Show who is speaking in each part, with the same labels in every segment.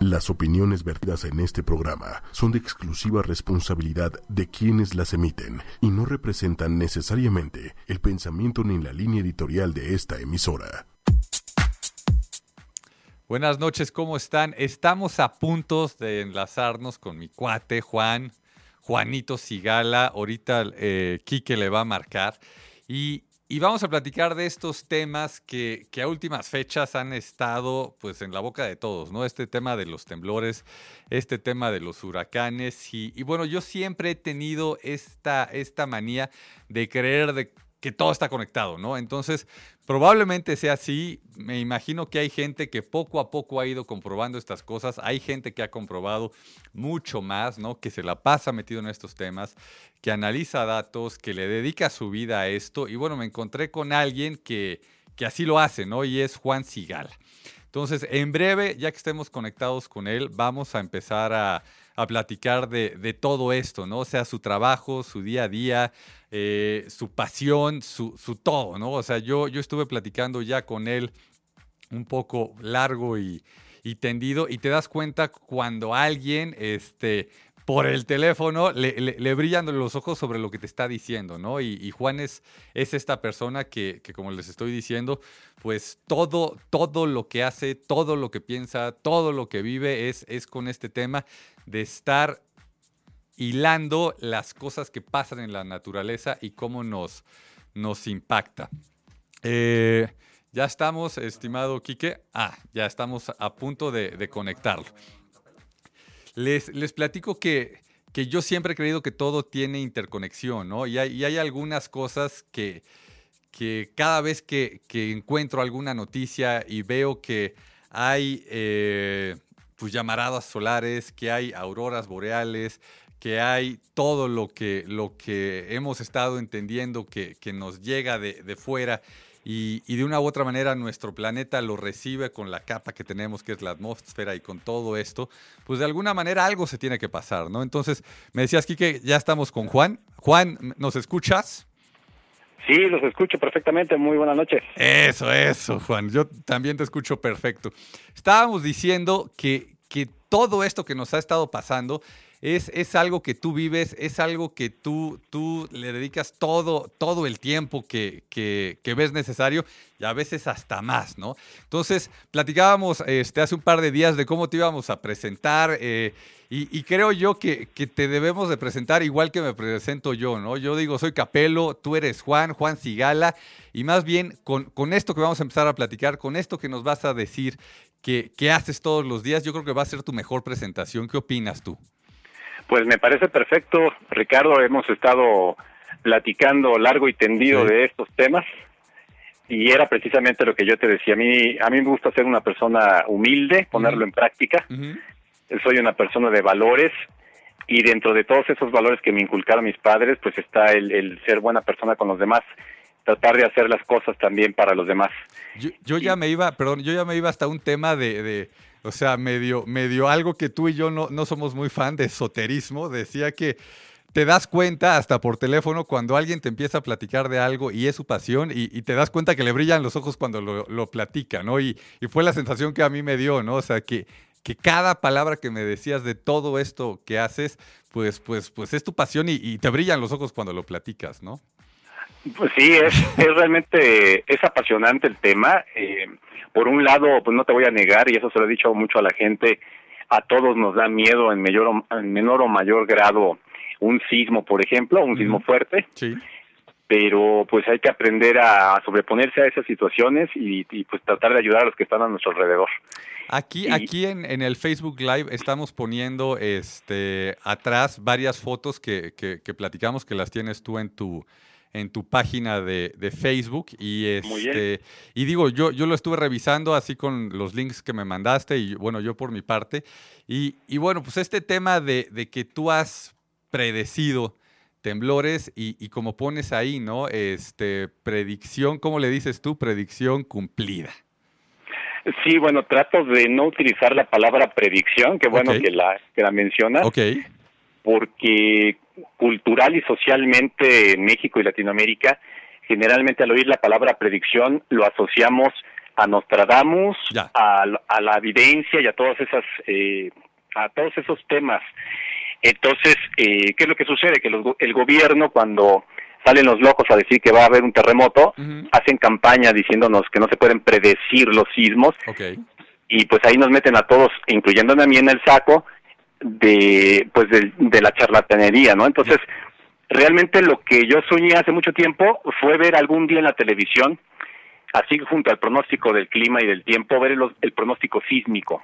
Speaker 1: Las opiniones vertidas en este programa son de exclusiva responsabilidad de quienes las emiten y no representan necesariamente el pensamiento ni la línea editorial de esta emisora.
Speaker 2: Buenas noches, ¿cómo están? Estamos a punto de enlazarnos con mi cuate Juan, Juanito Sigala. Ahorita eh, Quique le va a marcar. Y y vamos a platicar de estos temas que, a últimas fechas han estado pues en la boca de todos, ¿no? Este tema de los temblores, este tema de los huracanes. Y, y bueno, yo siempre he tenido esta, esta manía de creer de que todo está conectado, ¿no? Entonces, probablemente sea así. Me imagino que hay gente que poco a poco ha ido comprobando estas cosas. Hay gente que ha comprobado mucho más, ¿no? Que se la pasa metido en estos temas, que analiza datos, que le dedica su vida a esto. Y bueno, me encontré con alguien que, que así lo hace, ¿no? Y es Juan Sigala. Entonces, en breve, ya que estemos conectados con él, vamos a empezar a, a platicar de, de, todo esto, ¿no? O sea, su trabajo, su día a día, eh, su pasión, su, su, todo, ¿no? O sea, yo, yo estuve platicando ya con él un poco largo y, y tendido y te das cuenta cuando alguien este, por el teléfono le, brillan los ojos sobre lo que te está diciendo, ¿no? Y, Juan es, es, esta persona que, como les estoy diciendo, pues todo, todo lo que hace, todo lo que piensa, todo lo que vive es, es con este tema de estar hilando las cosas que pasan en la naturaleza y cómo nos, nos impacta. Eh, ya estamos, estimado Quique. Ah, ya estamos a punto de, conectarlo. Les, les platico que, que, yo siempre he creído que todo tiene interconexión, ¿no? Y hay, algunas cosas que, que cada vez que, que, encuentro alguna noticia y veo que hay eh, pues llamaradas solares, que hay auroras boreales, que hay todo lo que, lo que hemos estado entendiendo que, que nos llega de, de fuera y, y, de una u otra manera nuestro planeta lo recibe con la capa que tenemos, que es la atmósfera, y con todo esto, pues de alguna manera algo se tiene que pasar, ¿no? Entonces, me decías, Kike, ya estamos con Juan. Juan, ¿nos escuchas?
Speaker 3: Sí, los escucho perfectamente. Muy buenas noches.
Speaker 2: Eso, eso, Juan. Yo también te escucho perfecto. Estábamos diciendo que, que todo esto que nos ha estado pasando es, es algo que tú vives, es algo que tú, tú le dedicas todo, todo el tiempo que, que, ves necesario y a veces hasta más, ¿no? Entonces, platicábamos este, hace un par de días de cómo te íbamos a presentar eh, y, y, creo yo que, que, te debemos de presentar igual que me presento yo, ¿no? Yo digo, soy Capelo, tú eres Juan, Juan Sigala, y más bien con, con esto que vamos a empezar a platicar, con esto que nos vas a decir que, que haces todos los días, yo creo que va a ser tu mejor presentación. ¿Qué opinas tú?
Speaker 3: Pues me parece perfecto, Ricardo. Hemos estado platicando largo y tendido sí. de estos temas y era precisamente lo que yo te decía. A mí, a mí me gusta ser una persona humilde, ponerlo uh -huh. en práctica. Uh -huh. Soy una persona de valores y dentro de todos esos valores que me inculcaron mis padres, pues está el, el ser buena persona con los demás tratar de hacer las cosas también para los demás.
Speaker 2: Yo, yo ya me iba, perdón, yo ya me iba hasta un tema de, de o sea, medio, medio algo que tú y yo no, no somos muy fan de esoterismo. Decía que te das cuenta hasta por teléfono cuando alguien te empieza a platicar de algo y es su pasión y, te das cuenta que le brillan los ojos cuando lo, platica, ¿no? Y, y, fue la sensación que a mí me dio, ¿no? O sea, que, que cada palabra que me decías de todo esto que haces, pues, pues, pues es tu pasión y te brillan los ojos cuando lo platicas, ¿no?
Speaker 3: Pues sí, es, es realmente, es apasionante el tema. Eh, por un lado, pues no te voy a negar, y eso se lo he dicho mucho a la gente, a todos nos da miedo en, mayor o, en menor o mayor grado un sismo, por ejemplo, un sismo fuerte.
Speaker 2: Sí.
Speaker 3: Pero pues hay que aprender a sobreponerse a esas situaciones y, y pues tratar de ayudar a los que están a nuestro alrededor.
Speaker 2: Aquí, y, aquí en, en, el Facebook Live estamos poniendo este atrás varias fotos que, que, que platicamos que las tienes tú en tu en tu página de, de Facebook y este y digo yo yo lo estuve revisando así con los links que me mandaste y bueno yo por mi parte. Y, y bueno pues este tema de, de, que tú has predecido temblores y, y, como pones ahí no este predicción cómo le dices tú predicción cumplida.
Speaker 3: Sí bueno trato de no utilizar la palabra predicción que bueno okay. que la que la mencionas
Speaker 2: okay.
Speaker 3: porque cultural y socialmente en México y Latinoamérica, generalmente al oír la palabra predicción lo asociamos a Nostradamus, a, a, la evidencia y a todas esas, eh, a todos esos temas. Entonces, eh, ¿qué es lo que sucede? Que el gobierno cuando salen los locos a decir que va a haber un terremoto, hacen campaña diciéndonos que no se pueden predecir los sismos, y pues ahí nos meten a todos, incluyéndome a mí en el saco, de pues de, la charlatanería, ¿no? Entonces, realmente lo que yo soñé hace mucho tiempo fue ver algún día en la televisión, así junto al pronóstico del clima y del tiempo, ver el, pronóstico sísmico.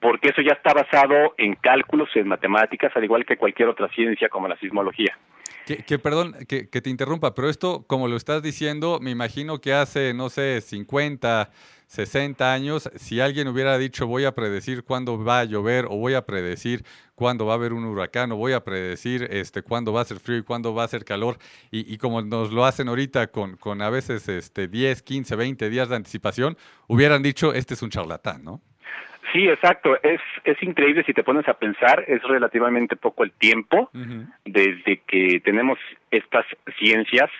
Speaker 3: Porque eso ya está basado en cálculos, en matemáticas, al igual que cualquier otra ciencia como la sismología.
Speaker 2: Que, perdón, que, que, te interrumpa, pero esto, como lo estás diciendo, me imagino que hace, no sé, 50, 60 años, si alguien hubiera dicho voy a predecir cuándo va a llover o voy a predecir cuándo va a haber un huracán o voy a predecir este, cuándo va a ser frío y cuándo va a ser calor, y, como nos lo hacen ahorita con, con a veces este, 10, 15, 20 días de anticipación, hubieran dicho este es un charlatán, ¿no?
Speaker 3: Sí, exacto. Es, es increíble si te pones a pensar, es relativamente poco el tiempo desde que tenemos estas ciencias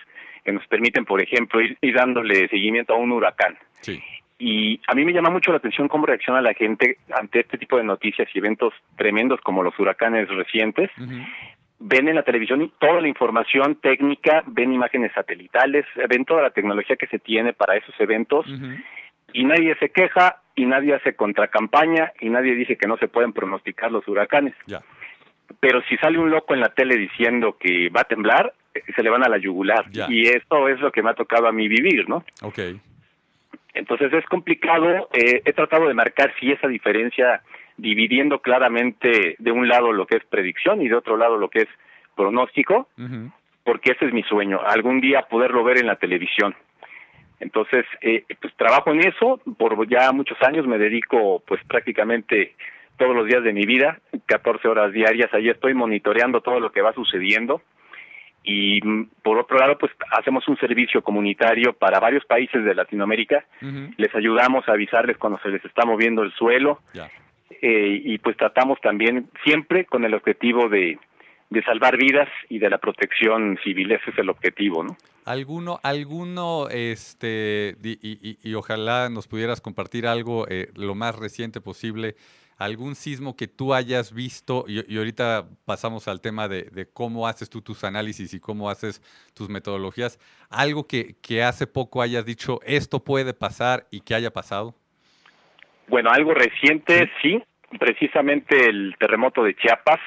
Speaker 3: que nos permiten, por ejemplo, ir, ir dándole seguimiento a un huracán. Sí. Y a mí me llama mucho la atención cómo reacciona la gente ante este tipo de noticias y eventos tremendos como los huracanes recientes. Ven en la televisión toda la información técnica, ven imágenes satelitales, ven toda la tecnología que se tiene para esos eventos y nadie se queja y nadie hace contracampaña y nadie dice que no se pueden pronosticar los huracanes. Pero si sale un loco en la tele diciendo que va a temblar, eh, se le van a la yugular. Y esto es lo que me ha tocado a mí vivir, ¿no?
Speaker 2: Okay.
Speaker 3: Entonces es complicado, eh, he tratado de marcar si esa diferencia dividiendo claramente de un lado lo que es predicción y de otro lado lo que es pronóstico, porque ese es mi sueño, algún día poderlo ver en la televisión. Entonces, eh, pues trabajo en eso, por ya muchos años me dedico pues prácticamente todos los días de mi vida, 14 horas diarias, ahí estoy monitoreando todo lo que va sucediendo y por otro lado pues hacemos un servicio comunitario para varios países de Latinoamérica. Les ayudamos a avisarles cuando se les está moviendo el suelo. Eh, y pues tratamos también siempre con el objetivo de, de salvar vidas y de la protección civil. Ese es el objetivo no
Speaker 2: alguno alguno este y, y, ojalá nos pudieras compartir algo eh, lo más reciente posible algún sismo que tú hayas visto, y, ahorita pasamos al tema de, cómo haces tú tus análisis y cómo haces tus metodologías, algo que, que hace poco hayas dicho, esto puede pasar y que haya pasado.
Speaker 3: Bueno, algo reciente, sí, precisamente el terremoto de Chiapas.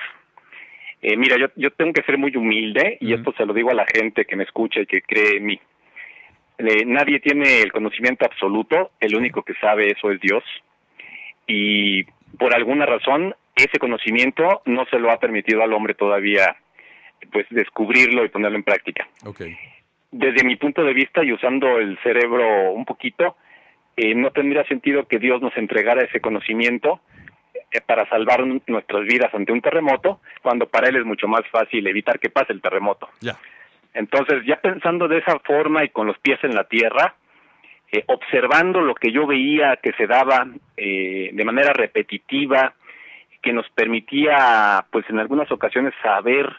Speaker 3: Eh, mira, yo, yo tengo que ser muy humilde y esto se lo digo a la gente que me escucha y que cree en mí. Eh, nadie tiene el conocimiento absoluto, el único que sabe eso es Dios. Y por alguna razón ese conocimiento no se lo ha permitido al hombre todavía pues descubrirlo y ponerlo en práctica.
Speaker 2: Okay.
Speaker 3: Desde mi punto de vista y usando el cerebro un poquito, eh, no tendría sentido que Dios nos entregara ese conocimiento eh, para salvar nuestras vidas ante un terremoto, cuando para Él es mucho más fácil evitar que pase el terremoto. Entonces, ya pensando de esa forma y con los pies en la tierra, eh, observando lo que yo veía que se daba eh, de manera repetitiva, que nos permitía, pues en algunas ocasiones, saber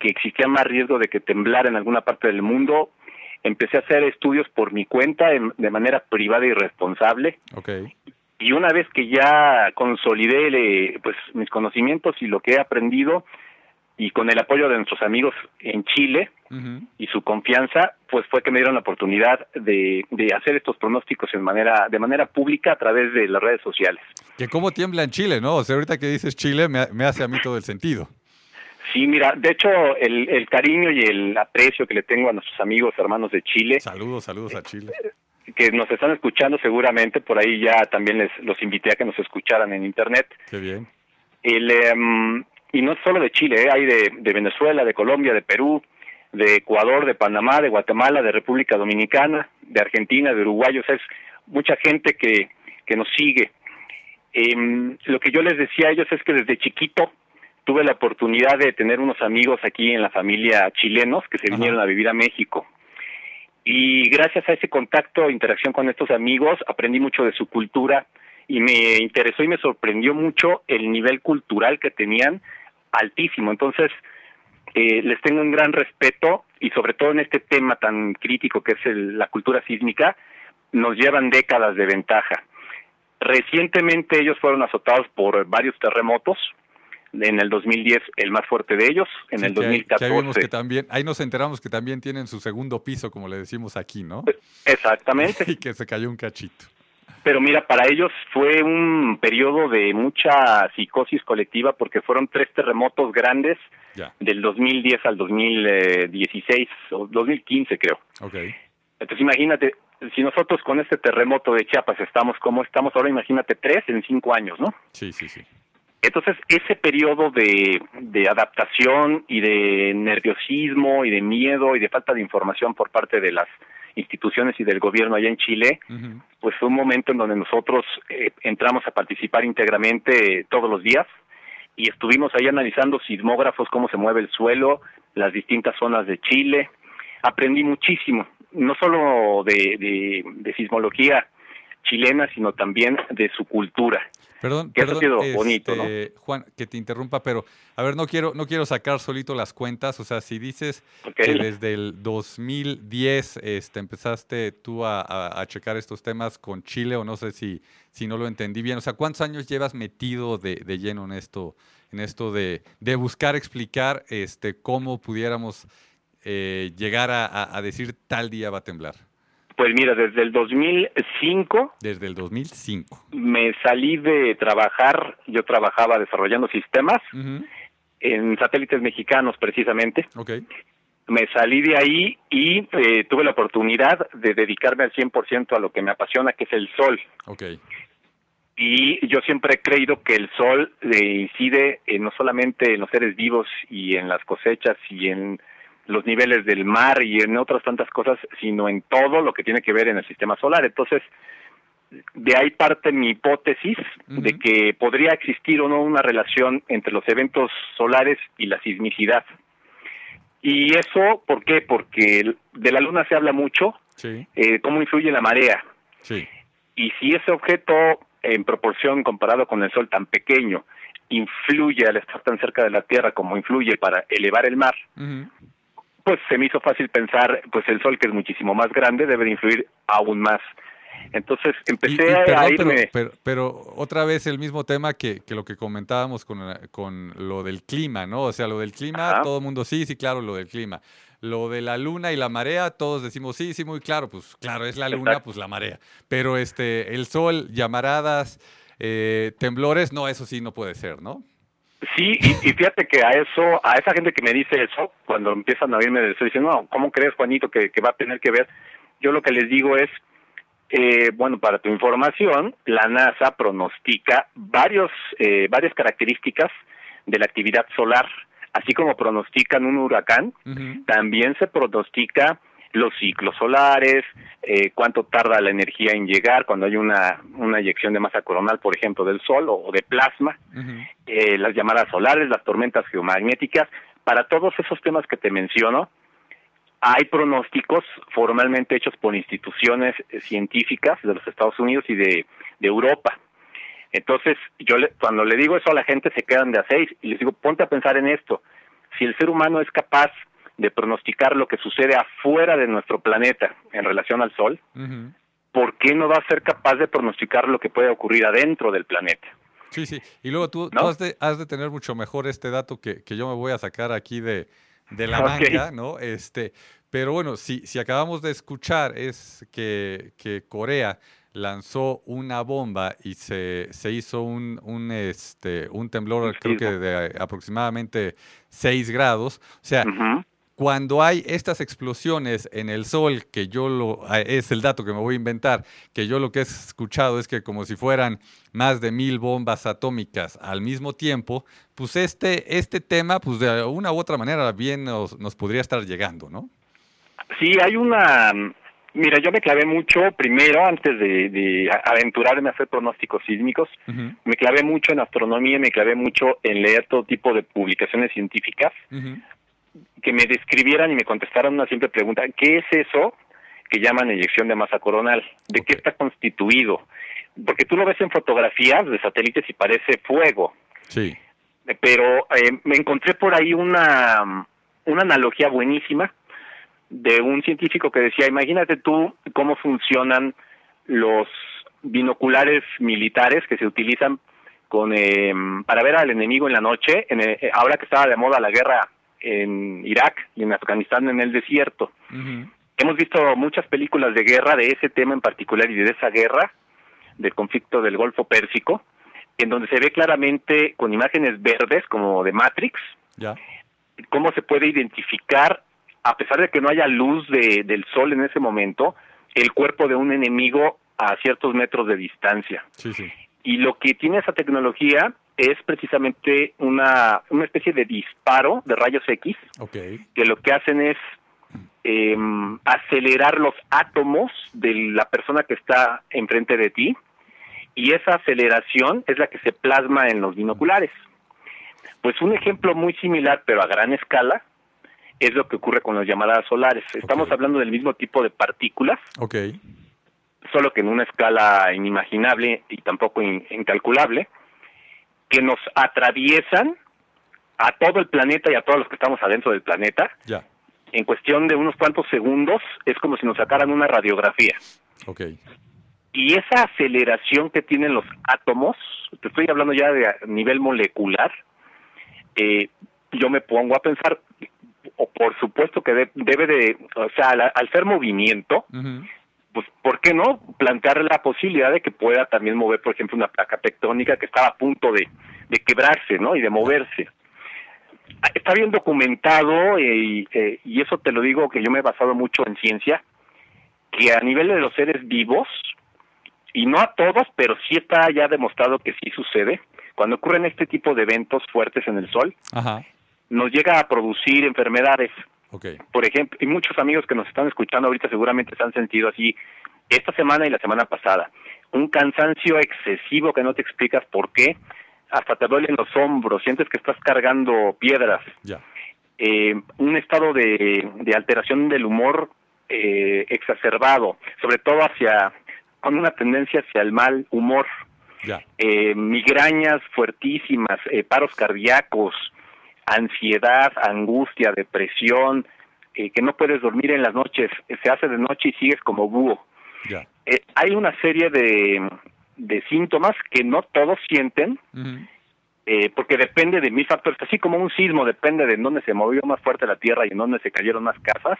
Speaker 3: que existía más riesgo de que temblara en alguna parte del mundo, empecé a hacer estudios por mi cuenta de manera privada y responsable.
Speaker 2: Okay.
Speaker 3: Y una vez que ya consolidé pues mis conocimientos y lo que he aprendido, y con el apoyo de nuestros amigos en Chile y su confianza, pues fue que me dieron la oportunidad de, de, hacer estos pronósticos en manera, de manera pública a través de las redes sociales.
Speaker 2: Que cómo tiembla en Chile, ¿no? O sea, ahorita que dices Chile me, me hace a mí todo el sentido.
Speaker 3: Sí, mira, de hecho, el, el, cariño y el aprecio que le tengo a nuestros amigos hermanos de Chile.
Speaker 2: Saludos, saludos a Chile.
Speaker 3: Que nos están escuchando seguramente, por ahí ya también les los invité a que nos escucharan en internet.
Speaker 2: Qué bien.
Speaker 3: El, em, y no solo de Chile, ¿eh? hay de, de, Venezuela, de Colombia, de Perú, de Ecuador, de Panamá, de Guatemala, de República Dominicana, de Argentina, de Uruguay, o sea, es mucha gente que, que nos sigue. Eh, lo que yo les decía a ellos es que desde chiquito tuve la oportunidad de tener unos amigos aquí en la familia chilenos que se vinieron a vivir a México. Y gracias a ese contacto e interacción con estos amigos aprendí mucho de su cultura y me interesó y me sorprendió mucho el nivel cultural que tenían altísimo. Entonces, eh, les tengo un gran respeto y sobre todo en este tema tan crítico que es la cultura sísmica, nos llevan décadas de ventaja. Recientemente ellos fueron azotados por varios terremotos, en el 2010 el más fuerte de ellos, en el 2014.
Speaker 2: Que, también, ahí nos enteramos que también tienen su segundo piso, como le decimos aquí, ¿no?
Speaker 3: Exactamente.
Speaker 2: y que se cayó un cachito.
Speaker 3: Pero mira, para ellos fue un periodo de mucha psicosis colectiva porque fueron tres terremotos grandes del 2010 al 2016 o 2015 creo.
Speaker 2: Okay.
Speaker 3: Entonces imagínate, si nosotros con este terremoto de Chiapas estamos como estamos ahora, imagínate tres en cinco años, ¿no?
Speaker 2: Sí, sí, sí.
Speaker 3: Entonces, ese periodo de, de, adaptación y de nerviosismo y de miedo y de falta de información por parte de las instituciones y del gobierno allá en Chile, pues fue un momento en donde nosotros eh, entramos a participar íntegramente todos los días y estuvimos ahí analizando sismógrafos, cómo se mueve el suelo, las distintas zonas de Chile. Aprendí muchísimo, no solo de, de sismología chilena, sino también de su cultura.
Speaker 2: Perdón, perdón este, Juan, que te interrumpa, pero a ver, no quiero, no quiero sacar solito las cuentas. O sea, si dices que desde el 2010 este, empezaste tú a, checar estos temas con Chile, o no sé si, si no lo entendí bien. O sea, ¿cuántos años llevas metido de, lleno en esto, en esto de, de, buscar explicar este, cómo pudiéramos eh, llegar a decir tal día va a temblar?
Speaker 3: Pues mira, desde el 2005.
Speaker 2: Desde el 2005.
Speaker 3: Me salí de trabajar, yo trabajaba desarrollando sistemas en satélites mexicanos precisamente.
Speaker 2: Okay.
Speaker 3: Me salí de ahí y eh, tuve la oportunidad de dedicarme al 100% a lo que me apasiona, que es el sol.
Speaker 2: Okay.
Speaker 3: Y yo siempre he creído que el sol eh, incide no solamente en los seres vivos y en las cosechas y en los niveles del mar y en otras tantas cosas, sino en todo lo que tiene que ver en el sistema solar. Entonces, de ahí parte mi hipótesis de que podría existir o no una relación entre los eventos solares y la sismicidad. Y eso, ¿por qué? Porque de la luna se habla mucho, eh, cómo influye la marea.
Speaker 2: Sí.
Speaker 3: Y si ese objeto, en proporción comparado con el Sol tan pequeño, influye al estar tan cerca de la Tierra como influye para elevar el mar, pues se me hizo fácil pensar, pues el Sol, que es muchísimo más grande, debe de influir aún más. Entonces empecé a irme.
Speaker 2: Pero, otra vez el mismo tema que, que lo que comentábamos con, con, lo del clima, ¿no? O sea, lo del clima, todo el mundo sí, sí, claro, lo del clima. Lo de la luna y la marea, todos decimos sí, sí, muy claro, pues claro, es la luna, pues la marea. Pero este, el sol, llamaradas, eh, temblores, no, eso sí no puede ser, ¿no?
Speaker 3: Sí, y, fíjate que a eso, a esa gente que me dice eso, cuando empiezan a oírme de eso, dicen, no, ¿cómo crees, Juanito, que, va a tener que ver? Yo lo que les digo es, eh, bueno, para tu información, la NASA pronostica varios, eh, varias características de la actividad solar, así como pronostican un huracán, también se pronostica los ciclos solares, eh, cuánto tarda la energía en llegar cuando hay una, una eyección de masa coronal, por ejemplo, del Sol o, de plasma, eh, las llamadas solares, las tormentas geomagnéticas. Para todos esos temas que te menciono, hay pronósticos formalmente hechos por instituciones eh, científicas de los Estados Unidos y de, de Europa. Entonces, yo cuando le digo eso a la gente se quedan de a seis y les digo, ponte a pensar en esto. Si el ser humano es capaz de pronosticar lo que sucede afuera de nuestro planeta en relación al Sol, ¿por qué no va a ser capaz de pronosticar lo que puede ocurrir adentro del planeta?
Speaker 2: Sí, sí. Y luego tú, has, de, has, de, tener mucho mejor este dato que, que yo me voy a sacar aquí de, de la manga, ¿no? Este, pero bueno, si, si acabamos de escuchar es que, que Corea lanzó una bomba y se, se hizo un, un, este, un temblor, creo que de aproximadamente 6 grados. O sea, cuando hay estas explosiones en el sol, que yo lo, ah, es el dato que me voy a inventar, que yo lo que he escuchado es que como si fueran más de mil bombas atómicas al mismo tiempo, pues este, este tema, pues de una u otra manera bien nos, nos podría estar llegando, ¿no?
Speaker 3: Sí, hay una, Mira, yo me clavé mucho, primero, antes de, aventurarme a hacer pronósticos sísmicos, me clavé mucho en astronomía, me clavé mucho en leer todo tipo de publicaciones científicas, que me describieran y me contestaran una simple pregunta, ¿qué es eso que llaman eyección de masa coronal? ¿De qué está constituido? Porque tú lo ves en fotografías de satélites y parece fuego.
Speaker 2: Sí.
Speaker 3: Pero eh, me encontré por ahí una, una analogía buenísima de un científico que decía, imagínate tú cómo funcionan los binoculares militares que se utilizan con eh, para ver al enemigo en la noche, en eh, ahora que estaba de moda la guerra en Irak y en Afganistán en el desierto. Hemos visto muchas películas de guerra de ese tema en particular y de esa guerra, del conflicto del Golfo Pérsico, en donde se ve claramente con imágenes verdes como de Matrix,
Speaker 2: ya.
Speaker 3: cómo se puede identificar, a pesar de que no haya luz de, del sol en ese momento, el cuerpo de un enemigo a ciertos metros de distancia.
Speaker 2: Sí, sí.
Speaker 3: Y lo que tiene esa tecnología es precisamente una, una especie de disparo de rayos X,
Speaker 2: okay.
Speaker 3: que lo que hacen es eh, acelerar los átomos de la persona que está enfrente de ti, y esa aceleración es la que se plasma en los binoculares. Pues un ejemplo muy similar, pero a gran escala, es lo que ocurre con las llamadas solares. Estamos
Speaker 2: Okay.
Speaker 3: hablando del mismo tipo de partículas, solo que en una escala inimaginable y tampoco in- incalculable, que nos atraviesan a todo el planeta y a todos los que estamos adentro del planeta.
Speaker 2: Ya.
Speaker 3: En cuestión de unos cuantos segundos, es como si nos sacaran una radiografía.
Speaker 2: Ok.
Speaker 3: Y esa aceleración que tienen los átomos, te estoy hablando ya de a nivel molecular, eh, yo me pongo a pensar, o por supuesto que de- debe de, o sea, al, al ser movimiento,
Speaker 2: Ujú.
Speaker 3: Pues, ¿por qué no plantear la posibilidad de que pueda también mover, por ejemplo, una placa tectónica que estaba a punto de, de quebrarse, ¿no? Y de moverse. Está bien documentado eh, y, eh, y eso te lo digo que yo me he basado mucho en ciencia, que a nivel de los seres vivos, y no a todos, pero sí está ya demostrado que sí sucede, cuando ocurren este tipo de eventos fuertes en el sol,
Speaker 2: Ajá.
Speaker 3: nos llega a producir enfermedades Por ejemplo, y muchos amigos que nos están escuchando ahorita seguramente se han sentido así esta semana y la semana pasada. Un cansancio excesivo que no te explicas por qué, hasta te duelen los hombros, sientes que estás cargando piedras, eh, un estado de, de alteración del humor eh, exacerbado, sobre todo hacia, con una tendencia hacia el mal humor, eh, migrañas fuertísimas, eh, paros cardíacos, ansiedad, angustia, depresión, eh, que no puedes dormir en las noches, se hace de noche y sigues como búho. Eh, hay una serie de, de síntomas que no todos sienten, eh, porque depende de mil factores, así como un sismo depende de en dónde se movió más fuerte la tierra y en dónde se cayeron más casas,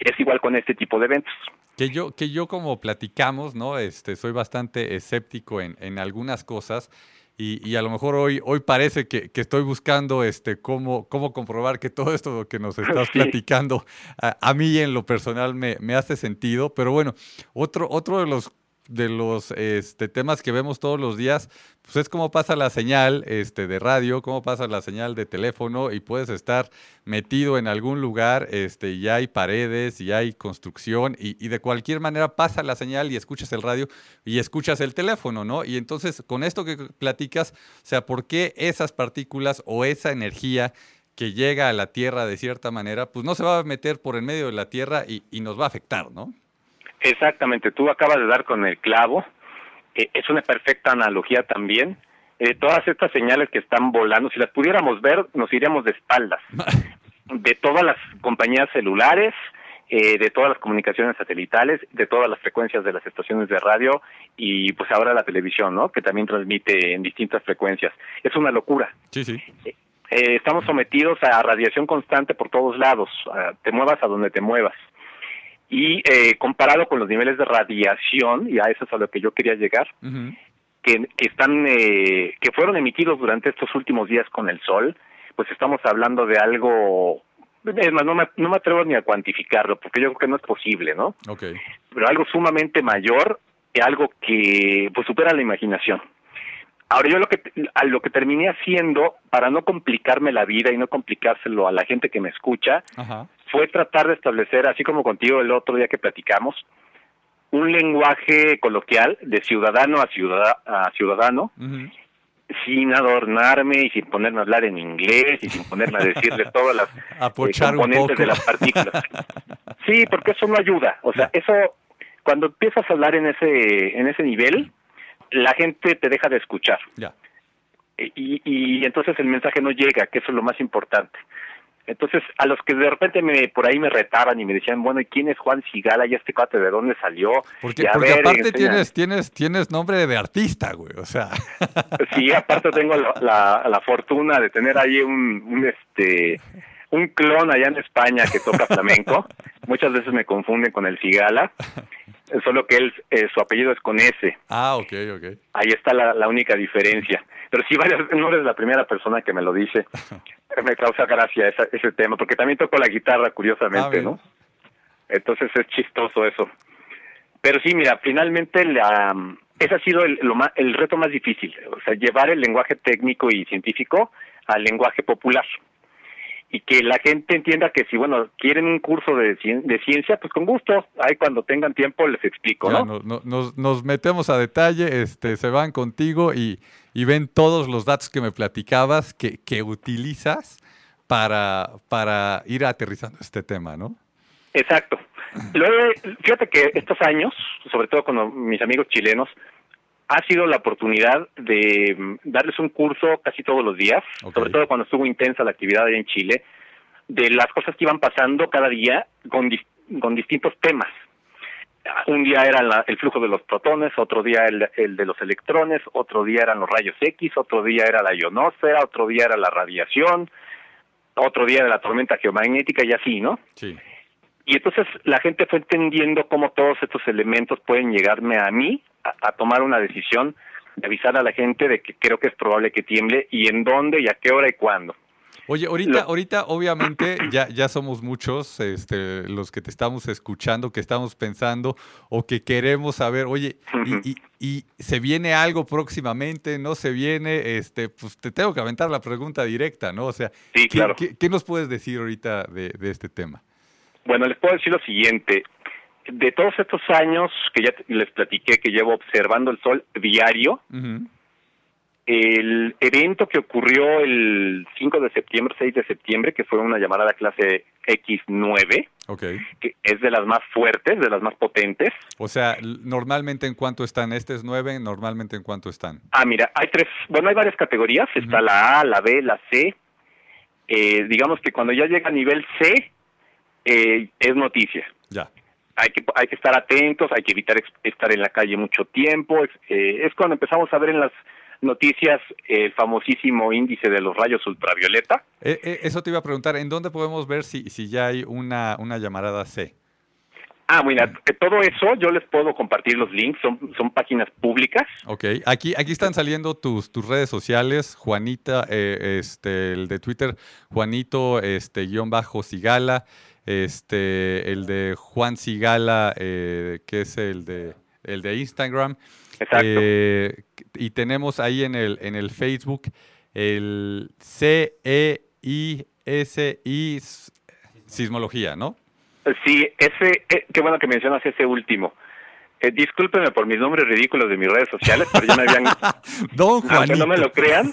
Speaker 3: es igual con este tipo de eventos.
Speaker 2: Que yo, que yo como platicamos, ¿no? Este, soy bastante escéptico en, en algunas cosas y, y a lo mejor hoy, hoy parece que, que estoy buscando este, cómo, cómo comprobar que todo esto que nos estás
Speaker 3: Sí.
Speaker 2: platicando a, a mí en lo personal me, me hace sentido. Pero bueno, otro, otro de los de los este, temas que vemos todos los días, pues es cómo pasa la señal este, de radio, cómo pasa la señal de teléfono y puedes estar metido en algún lugar este, y hay paredes y hay construcción y, y de cualquier manera pasa la señal y escuchas el radio y escuchas el teléfono, ¿no? Y entonces con esto que platicas, o sea, ¿por qué esas partículas o esa energía que llega a la Tierra de cierta manera, pues no se va a meter por en medio de la Tierra y, y nos va a afectar, ¿no?
Speaker 3: Exactamente, tú acabas de dar con el clavo. Eh, es una perfecta analogía también. Eh, todas estas señales que están volando, si las pudiéramos ver, nos iríamos de espaldas. De todas las compañías celulares, eh, de todas las comunicaciones satelitales, de todas las frecuencias de las estaciones de radio y pues ahora la televisión, ¿no? Que también transmite en distintas frecuencias. Es una locura.
Speaker 2: Sí, sí.
Speaker 3: Eh, estamos sometidos a radiación constante por todos lados, te muevas a donde te muevas. Y eh, comparado con los niveles de radiación, y a eso es a lo que yo quería llegar, que, que están, eh, que fueron emitidos durante estos últimos días con el sol, pues estamos hablando de algo, es más, no me, no me atrevo ni a cuantificarlo, porque yo creo que no es posible, ¿no?
Speaker 2: Ok.
Speaker 3: pero algo sumamente mayor, algo que pues supera la imaginación. Ahora yo lo que a lo que terminé haciendo para no complicarme la vida y no complicárselo a la gente que me escucha
Speaker 2: Ajá.
Speaker 3: Fue tratar de establecer, así como contigo el otro día que platicamos, un lenguaje coloquial de ciudadano a, ciudad, a ciudadano, sin adornarme y sin ponerme a hablar en inglés y sin ponerme a decirle todas las eh, componentes de las partículas. Sí, porque eso no ayuda. O sea, eso cuando empiezas a hablar en ese en ese nivel, la gente te deja de escuchar
Speaker 2: Ya.
Speaker 3: y, y entonces el mensaje no llega, que eso es lo más importante. Entonces, a los que de repente me por ahí me retaban y me decían, bueno, ¿y quién es Juan Sigala? ¿Y este cuate de dónde salió?
Speaker 2: Porque, porque aparte tienes, tienes, tienes nombre de artista, güey, o sea.
Speaker 3: Sí, aparte tengo la, la, fortuna de tener ahí un, un, este, un clon allá en España que toca flamenco. Muchas veces me confunden con el Sigala, solo que él, eh, su apellido es con S.
Speaker 2: Ah, ok, ok.
Speaker 3: Ahí está la, la única diferencia. Pero sí, varias, no eres la primera persona que me lo dice. me causa gracia ese tema, porque también toco la guitarra, curiosamente, ah, ¿no? Entonces es chistoso eso. Pero sí, mira, finalmente la, ese ha sido el, lo más, el reto más difícil, o sea, llevar el lenguaje técnico y científico al lenguaje popular y que la gente entienda que si, bueno, quieren un curso de, de ciencia, pues con gusto, ahí cuando tengan tiempo les explico, ¿no?
Speaker 2: nos, nos, metemos a detalle, este, se van contigo y, y ven todos los datos que me platicabas que, que utilizas para, para ir aterrizando este tema, ¿no?
Speaker 3: Exacto. Luego, fíjate que estos años, sobre todo con mis amigos chilenos, ha sido la oportunidad de mm, darles un curso casi todos los días, sobre todo cuando estuvo intensa la actividad allá en Chile, de las cosas que iban pasando cada día con, con distintos temas. Un día era el flujo de los protones, otro día el, el, de los electrones, otro día eran los rayos X, otro día era la ionosfera, otro día era la radiación, otro día era la tormenta geomagnética y así, ¿no?
Speaker 2: Sí.
Speaker 3: Y entonces la gente fue entendiendo cómo todos estos elementos pueden llegarme a mí a, tomar una decisión de avisar a la gente de que creo que es probable que tiemble y en dónde y a qué hora y cuándo.
Speaker 2: Oye, ahorita, ahorita obviamente ya, ya somos muchos este, los que te estamos escuchando, que estamos pensando o que queremos saber, oye, y, y, se viene algo próximamente? ¿No se viene? Este, pues te tengo que aventar la pregunta directa, ¿no? O sea, ¿qué, nos puedes decir ahorita de, de este tema?
Speaker 3: Bueno, les puedo decir lo siguiente de todos estos años que ya les platiqué que llevo observando el sol diario, el evento que ocurrió el 5 de septiembre, 6 de septiembre, que fue una llamada a clase X9, que es de las más fuertes, de las más potentes.
Speaker 2: O sea, normalmente en cuánto están, este es 9, normalmente en cuánto están.
Speaker 3: Ah, mira, hay tres, bueno, hay varias categorías, está la A, la B, la C. Eh, digamos que cuando ya llega a nivel C, eh, es noticia.
Speaker 2: Ya
Speaker 3: hay que, hay que estar atentos, hay que evitar estar en la calle mucho tiempo. Eh, es cuando empezamos a ver en las noticias el famosísimo índice de los rayos ultravioleta.
Speaker 2: Eh, eh, eso te iba a preguntar, ¿en dónde podemos ver si, si ya hay una, una llamarada C?
Speaker 3: Ah, mira, todo eso yo les puedo compartir los links, son, son páginas públicas.
Speaker 2: Ok, aquí, aquí están saliendo tus, tus redes sociales, Juanita, este, el de Twitter, Juanito, este, guion bajo Sigala, este, el de Juan Sigala, eh, que es el de, el de Instagram.
Speaker 3: Exacto. Eh,
Speaker 2: y tenemos ahí en el, en el Facebook el C-E-I-S-I Sismología, ¿no?
Speaker 3: Sí, ese, eh, qué bueno que mencionas ese último. Eh, discúlpeme por mis nombres ridículos de mis redes sociales, pero ya me habían...
Speaker 2: Don Aunque
Speaker 3: no me lo crean,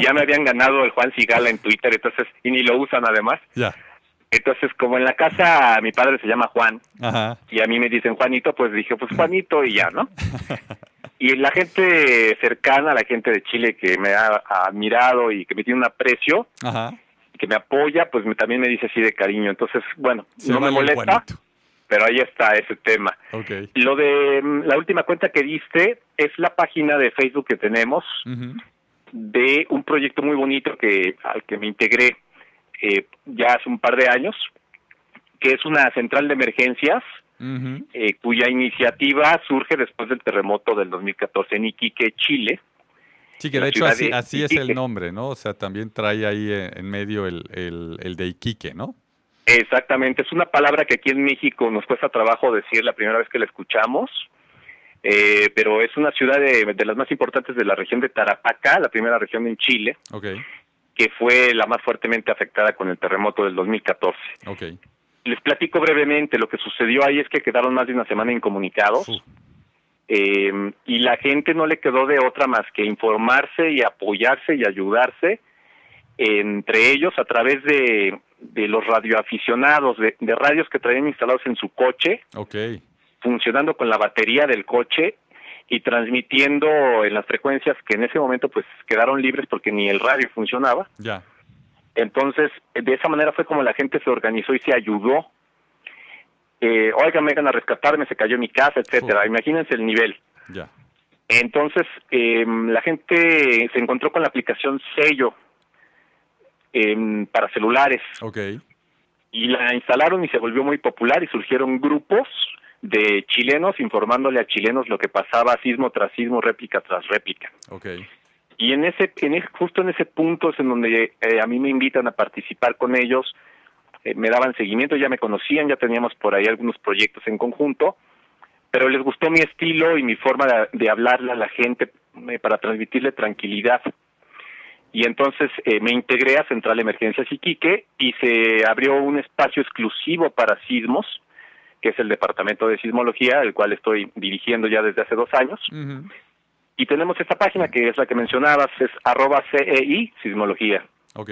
Speaker 3: ya me habían ganado el Juan Sigala en Twitter, entonces, y ni lo usan además.
Speaker 2: Ya.
Speaker 3: Entonces, como en la casa mi padre se llama Juan y a mí me dicen Juanito, pues dije, pues Juanito y ya, ¿no? y la gente cercana, la gente de Chile que me ha admirado y que me tiene un aprecio, que me apoya, pues me, también me dice así de cariño. Entonces, bueno, no me molesta, pero ahí está ese tema. Lo de mm, la última cuenta que diste es la página de Facebook que tenemos de un proyecto muy bonito que al que me integré eh, ya hace un par de años, que es una central de emergencias eh, cuya iniciativa surge después del terremoto del 2014 en Iquique, Chile.
Speaker 2: Sí, que de hecho así, es el nombre, ¿no? O sea, también trae ahí en medio el, el, de Iquique, ¿no?
Speaker 3: Exactamente, es una palabra que aquí en México nos cuesta trabajo decir la primera vez que la escuchamos, eh, pero es una ciudad de, de, las más importantes de la región de Tarapacá, la primera región en Chile.
Speaker 2: Okay
Speaker 3: que fue la más fuertemente afectada con el terremoto del 2014.
Speaker 2: Okay.
Speaker 3: Les platico brevemente, lo que sucedió ahí es que quedaron más de una semana incomunicados eh, y la gente no le quedó de otra más que informarse y apoyarse y ayudarse entre ellos a través de, de los radioaficionados, de, de radios que traían instalados en su coche,
Speaker 2: okay.
Speaker 3: funcionando con la batería del coche y transmitiendo en las frecuencias que en ese momento pues quedaron libres porque ni el radio funcionaba.
Speaker 2: Ya.
Speaker 3: Entonces, de esa manera fue como la gente se organizó y se ayudó. Eh, Oigan, vengan a rescatarme, se cayó mi casa, etcétera. Imagínense el nivel.
Speaker 2: Ya.
Speaker 3: Entonces, eh, la gente se encontró con la aplicación Sello eh, para celulares.
Speaker 2: Ok.
Speaker 3: Y la instalaron y se volvió muy popular y surgieron grupos de chilenos informándole a chilenos lo que pasaba sismo tras sismo, réplica tras réplica. Y en ese, en ese- justo en ese punto es en donde eh, a mí me invitan a participar con ellos, eh, me daban seguimiento, ya me conocían, ya teníamos por ahí algunos proyectos en conjunto, pero les gustó mi estilo y mi forma de, de hablarle a la gente eh, para transmitirle tranquilidad. Y entonces eh, me integré a Central Emergencias Iquique y se abrió un espacio exclusivo para sismos, que es el Departamento de Sismología, el cual estoy dirigiendo ya desde hace dos años. Y tenemos esta página que es la que mencionabas, es arroba CEI Sismología.
Speaker 2: Ok.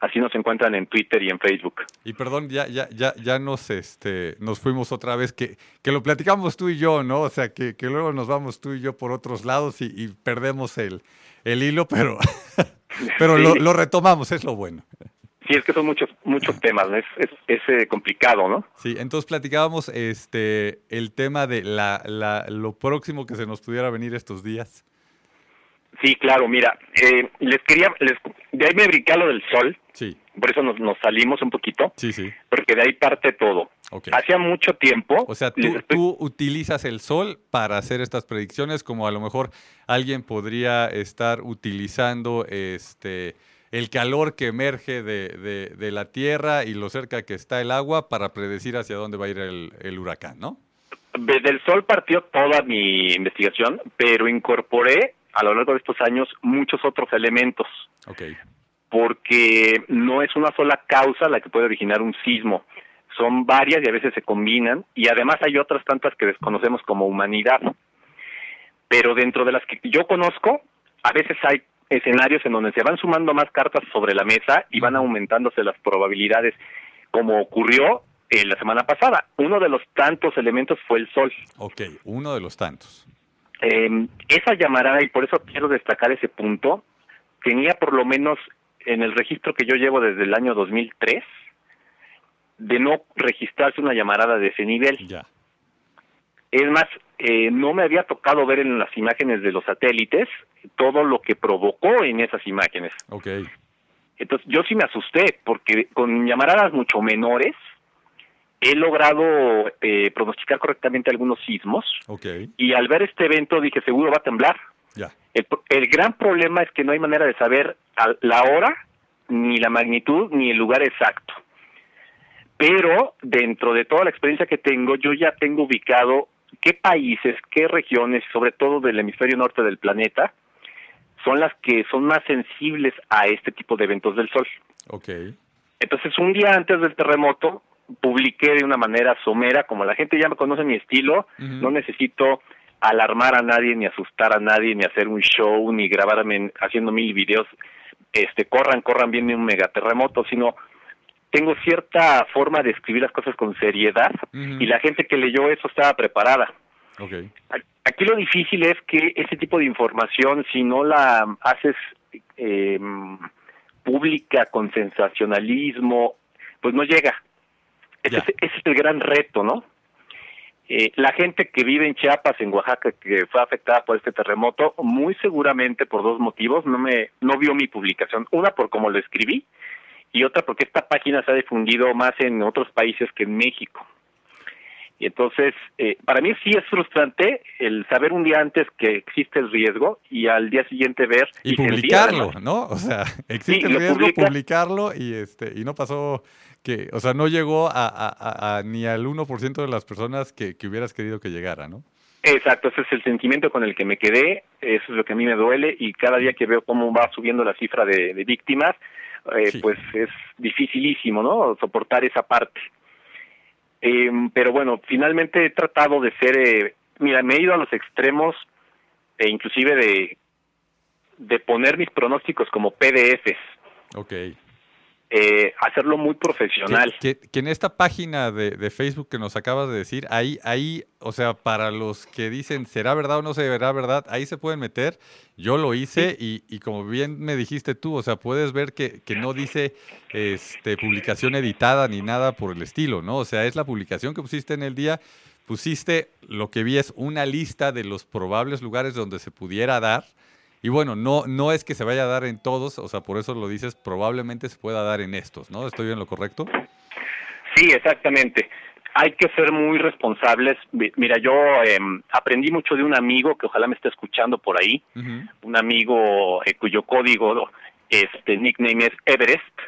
Speaker 3: Así nos encuentran en Twitter y en Facebook.
Speaker 2: Y perdón, ya, ya, ya, ya nos, este, nos fuimos otra vez, que, que lo platicamos tú y yo, ¿no? O sea, que, que luego nos vamos tú y yo por otros lados y, y perdemos el, el hilo, pero, pero lo, lo retomamos, es lo bueno.
Speaker 3: Sí, es que son muchos muchos temas, ¿no? es, es, es, eh, complicado, ¿no?
Speaker 2: Sí, entonces platicábamos este, el tema de la, la, lo próximo que se nos pudiera venir estos días.
Speaker 3: Sí, claro, mira, eh, les quería, les, de ahí me brinqué a lo del sol,
Speaker 2: Sí,
Speaker 3: por eso nos, nos salimos un poquito,
Speaker 2: sí, sí.
Speaker 3: porque de ahí parte todo.
Speaker 2: Ok.
Speaker 3: Hacía mucho tiempo.
Speaker 2: O sea, tú,
Speaker 3: estoy-
Speaker 2: tú utilizas el sol para hacer estas predicciones, como a lo mejor alguien podría estar utilizando este el calor que emerge de, de- de la tierra y lo cerca que está el agua para predecir hacia dónde va a ir el, el huracán, ¿no?
Speaker 3: de- del sol partió toda mi investigación, pero incorporé a lo largo de estos años muchos otros elementos.
Speaker 2: Ok,
Speaker 3: porque no es una sola causa la que puede originar un sismo. Son varias y a veces se combinan y además hay otras tantas que desconocemos como humanidad. Pero dentro de las que yo conozco, a veces hay escenarios en donde se van sumando más cartas sobre la mesa y van aumentándose las probabilidades, como ocurrió eh, la semana pasada. Uno de los tantos elementos fue el sol.
Speaker 2: ok, uno de los tantos.
Speaker 3: Eh, esa llamarada, y por eso quiero destacar ese punto, tenía por lo menos en el registro que yo llevo desde el año 2003, de no registrarse una llamarada de ese nivel.
Speaker 2: Ya,
Speaker 3: Es más, eh, no me había tocado ver en las imágenes de los satélites todo lo que provocó en esas imágenes.
Speaker 2: ok,
Speaker 3: Entonces yo sí me asusté, porque con llamaradas mucho menores he logrado eh, pronosticar correctamente algunos sismos,
Speaker 2: ok,
Speaker 3: y al ver este evento dije, seguro va a temblar.
Speaker 2: ya,
Speaker 3: El, gran problema es que no hay manera de saber a- la hora, ni la magnitud, ni el lugar exacto. Pero dentro de toda la experiencia que tengo, yo ya tengo ubicado qué países, qué regiones, sobre todo del hemisferio norte del planeta, son las que son más sensibles a este tipo de eventos del sol.
Speaker 2: ok,
Speaker 3: Entonces, un día antes del terremoto, publiqué de una manera somera, como la gente ya me conoce mi estilo, no necesito alarmar a nadie, ni asustar a nadie, ni hacer un show, ni grabarme en- haciendo mil videos, este, corran, corran, viene un megaterremoto, sino tengo cierta forma de escribir las cosas con seriedad y la gente que leyó eso estaba preparada. Aquí lo difícil es que ese tipo de información, si no la haces eh, pública con sensacionalismo, pues no llega. Ese es, ese es el gran reto, ¿no? Eh, la gente que vive en Chiapas, en Oaxaca, que fue afectada por este terremoto, muy seguramente por dos motivos, no me no vio mi publicación. Una por cómo lo escribí y otra porque esta página se ha difundido más en otros países que en México. Y entonces, eh, para mí sí es frustrante el saber un día antes que existe el riesgo y al día siguiente ver
Speaker 2: y publicarlo. ¿no? O sea, existe
Speaker 3: Sí,
Speaker 2: el riesgo publicarlo y este y no pasó que, o sea, no llegó a, a- a- a ni al 1% de las personas que, que hubieras querido que llegara, ¿no?
Speaker 3: Exacto, ese es el sentimiento con el que me quedé, eso es lo que a mí me duele y cada día que veo cómo va subiendo la cifra de, de víctimas, eh,
Speaker 2: Sí.
Speaker 3: pues es dificilísimo, ¿no? Soportar esa parte. Eh, pero bueno, finalmente he tratado de ser, eh, mira, me he ido a los extremos e inclusive de, de poner mis pronósticos como PDFs.
Speaker 2: Ok,
Speaker 3: eh, hacerlo muy profesional.
Speaker 2: Que, en esta página de, Facebook que nos acabas de decir, ahí, ahí, o sea, para los que dicen, ¿será verdad o no será verdad? Ahí se pueden meter. Yo lo hice y, como bien me dijiste tú, o sea, puedes ver que, que, no dice este, publicación editada ni nada por el estilo, ¿no? O sea, es la publicación que pusiste en el día. Pusiste, lo que vi es una lista de los probables lugares donde se pudiera dar y bueno, no, no es que se vaya a dar en todos, o sea, por eso lo dices, probablemente se pueda dar en estos, ¿no? ¿Estoy en lo correcto?
Speaker 3: Sí, exactamente. Hay que ser muy responsables. Mira, yo em, aprendí mucho de un amigo que ojalá me esté escuchando por ahí, un amigo eh, cuyo código, este nickname es Everest.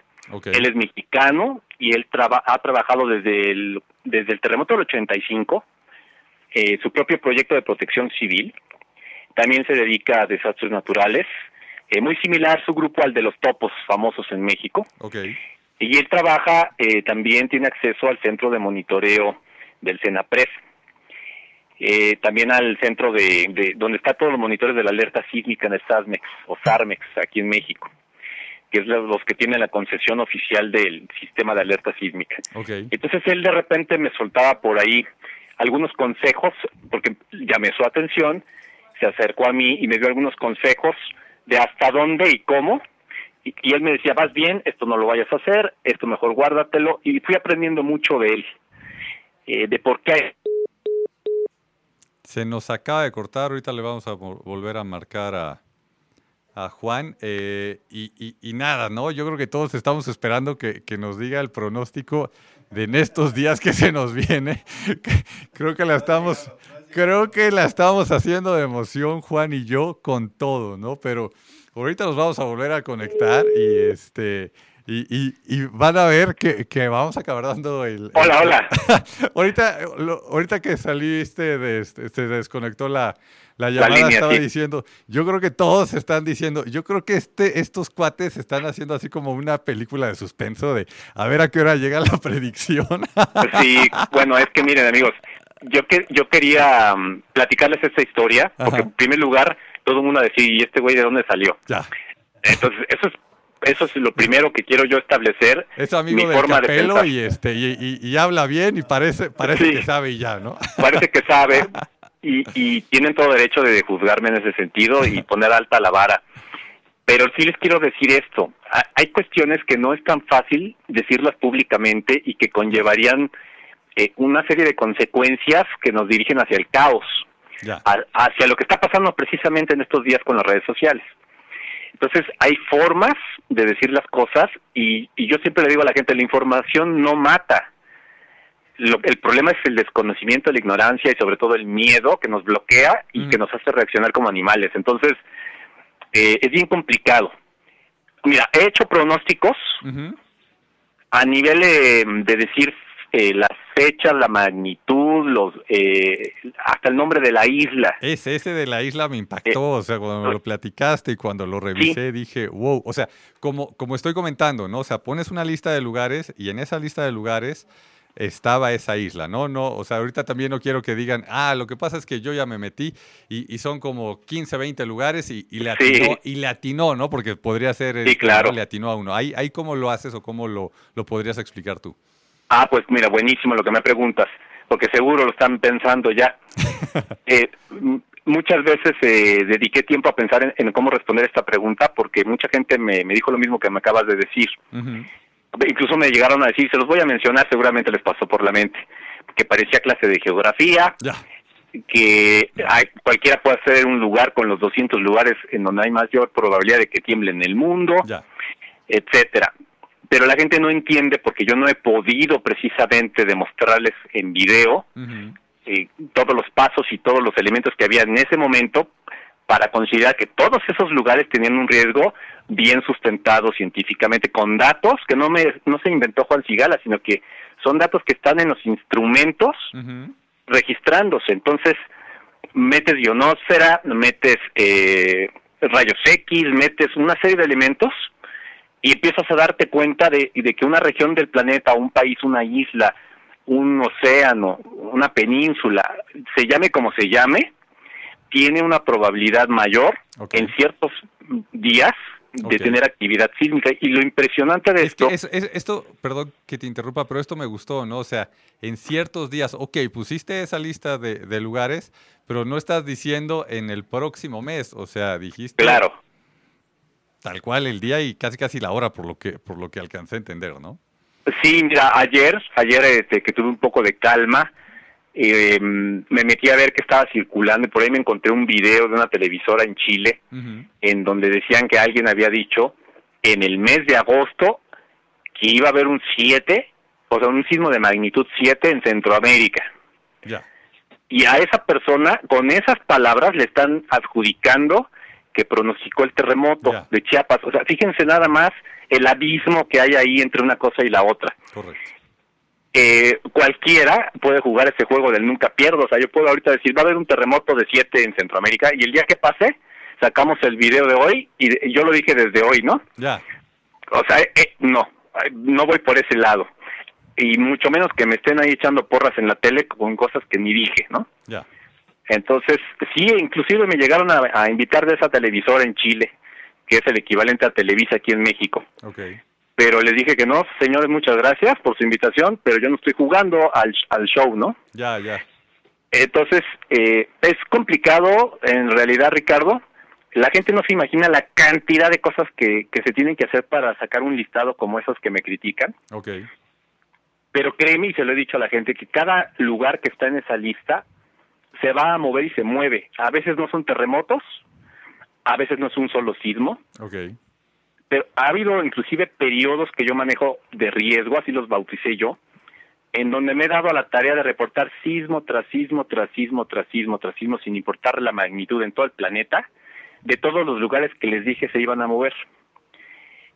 Speaker 3: Él es mexicano y él ha trabajado desde el, desde el terremoto del 85, eh, su propio proyecto de protección civil, también se dedica a desastres naturales, eh, muy similar su grupo al de los topos famosos en México.
Speaker 2: Okay.
Speaker 3: Y él trabaja, eh, también tiene acceso al centro de monitoreo del CENAPRES, eh, también al centro de, donde está todos los monitores de la alerta sísmica en el SASMEX o SARMEX aquí en México, que es los, que tienen la concesión oficial del sistema de alerta sísmica.
Speaker 2: Okay.
Speaker 3: Entonces él de repente me soltaba por ahí algunos consejos, porque llamé su atención, se acercó a mí y me dio algunos consejos de hasta dónde y cómo. Y, él me decía, vas bien, esto no lo vayas a hacer, esto mejor guárdatelo. Y fui aprendiendo mucho de él, eh, de por qué.
Speaker 2: Se nos acaba de cortar, ahorita le vamos a volver a marcar a, a Juan. Eh, y, y, nada, ¿no? Yo creo que todos estamos esperando que, que, nos diga el pronóstico de en estos días que se nos viene. creo que la estamos, creo que la estamos haciendo de emoción, Juan y yo, con todo, ¿no? Pero ahorita nos vamos a volver a conectar y este. Y, van a ver que, vamos a acabar dando el...
Speaker 3: Hola, hola.
Speaker 2: ahorita, ahorita que saliste, de, este, se desconectó la, la llamada, estaba diciendo, yo creo que todos están diciendo, yo creo que este, estos cuates están haciendo así como una película de suspenso de a ver a qué hora llega la predicción.
Speaker 3: sí, bueno, es que miren amigos, yo que yo quería um, platicarles esta historia, porque en primer lugar todo el mundo decir, ¿y este güey de dónde salió?
Speaker 2: Ya.
Speaker 3: Entonces, eso es eso es lo primero que quiero yo establecer.
Speaker 2: Es amigo mi forma de pensar. y este y, y, habla bien y parece parece que sabe y ya, ¿no?
Speaker 3: Parece que sabe y, y tienen todo derecho de juzgarme en ese sentido y poner alta la vara. Pero sí les quiero decir esto, hay cuestiones que no es tan fácil decirlas públicamente y que conllevarían eh, una serie de consecuencias que nos dirigen hacia el caos, hacia lo que está pasando precisamente en estos días con las redes sociales. Entonces, hay formas de decir las cosas y, yo siempre le digo a la gente, la información no mata. el problema es el desconocimiento, la ignorancia y sobre todo el miedo que nos bloquea y que nos hace reaccionar como animales. Entonces, eh, es bien complicado. Mira, he hecho pronósticos a nivel eh, de decir eh, las fechas, la magnitud, los eh, hasta el nombre de la isla.
Speaker 2: Ese, ese de la isla me impactó, eh, o sea, cuando lo platicaste y cuando lo revisé dije, wow, o sea, como, como estoy comentando, ¿no? O sea, pones una lista de lugares y en esa lista de lugares estaba esa isla, ¿no? No, o sea, ahorita también no quiero que digan, ah, lo que pasa es que yo ya me metí y, son como 15, 20 lugares y, le atinó, y le atinó, ¿no? Porque podría ser,
Speaker 3: sí, claro.
Speaker 2: le atinó a uno. ¿Ahí, ahí cómo lo haces o cómo lo, lo podrías explicar tú?
Speaker 3: Ah, pues mira, buenísimo lo que me preguntas, porque seguro lo están pensando ya. eh, muchas veces eh, dediqué tiempo a pensar en, cómo responder esta pregunta, porque mucha gente me, dijo lo mismo que me acabas de decir. Incluso me llegaron a decir, se los voy a mencionar, seguramente les pasó por la mente, que parecía clase de geografía, que hay, cualquiera puede ser un lugar con los 200 lugares en donde hay mayor probabilidad de que tiemble en el mundo, etcétera pero la gente no entiende porque yo no he podido precisamente demostrarles en video eh, todos los pasos y todos los elementos que había en ese momento para considerar que todos esos lugares tenían un riesgo bien sustentado científicamente con datos que no me no se inventó Juan Sigala sino que son datos que están en los instrumentos registrándose. Entonces metes ionosfera metes eh, rayos X metes una serie de elementos y empiezas a darte cuenta de, de que una región del planeta, un país, una isla, un océano, una península, se llame como se llame, tiene una probabilidad mayor en ciertos días, de tener actividad sísmica. Y lo impresionante de esto...
Speaker 2: esto, perdón que te interrumpa, pero esto me gustó, ¿no? O sea, en ciertos días, ok, pusiste esa lista de, de lugares, pero no estás diciendo en el próximo mes, o sea, dijiste...
Speaker 3: Claro.
Speaker 2: Tal cual el día y casi casi la hora, por lo que, por lo que alcancé a entender, ¿no?
Speaker 3: Sí, mira, ayer, ayer este, que tuve un poco de calma, eh, me metí a ver que estaba circulando y por ahí me encontré un video de una televisora en Chile en donde decían que alguien había dicho en el mes de agosto que iba a haber un 7, o sea, un sismo de magnitud 7 en Centroamérica.
Speaker 2: Ya.
Speaker 3: Y a esa persona, con esas palabras, le están adjudicando que pronosticó el terremoto de Chiapas. O sea, fíjense nada más el abismo que hay ahí entre una cosa y la otra.
Speaker 2: Correcto.
Speaker 3: Eh, cualquiera puede jugar ese juego del nunca pierdo. O sea, yo puedo ahorita decir, va a haber un terremoto de 7 en Centroamérica y el día que pase, sacamos el video de hoy y yo lo dije desde hoy, ¿no?
Speaker 2: Ya.
Speaker 3: O sea, eh, no, no voy por ese lado. Y mucho menos que me estén ahí echando porras en la tele con cosas que ni dije, ¿no?
Speaker 2: Ya.
Speaker 3: Entonces, sí, inclusive me llegaron a, a invitar de esa televisora en Chile que es el equivalente a Televisa aquí en México.
Speaker 2: Okay.
Speaker 3: Pero les dije que no, señores, muchas gracias por su invitación, pero yo no estoy jugando al, al show, ¿no?
Speaker 2: Ya, ya.
Speaker 3: Entonces, eh, es complicado, en realidad, Ricardo. La gente no se imagina la cantidad de cosas que, que se tienen que hacer para sacar un listado como esos que me critican.
Speaker 2: Ok.
Speaker 3: Pero créeme, y se lo he dicho a la gente, que cada lugar que está en esa lista se va a mover y se mueve. A veces no son terremotos, a veces no es un solo sismo.
Speaker 2: Okay.
Speaker 3: Pero ha habido inclusive periodos que yo manejo de riesgo, así los bauticé yo, en donde me he dado a la tarea de reportar sismo tras sismo, tras sismo, tras sismo, tras sismo, sin importar la magnitud en todo el planeta, de todos los lugares que les dije se iban a mover.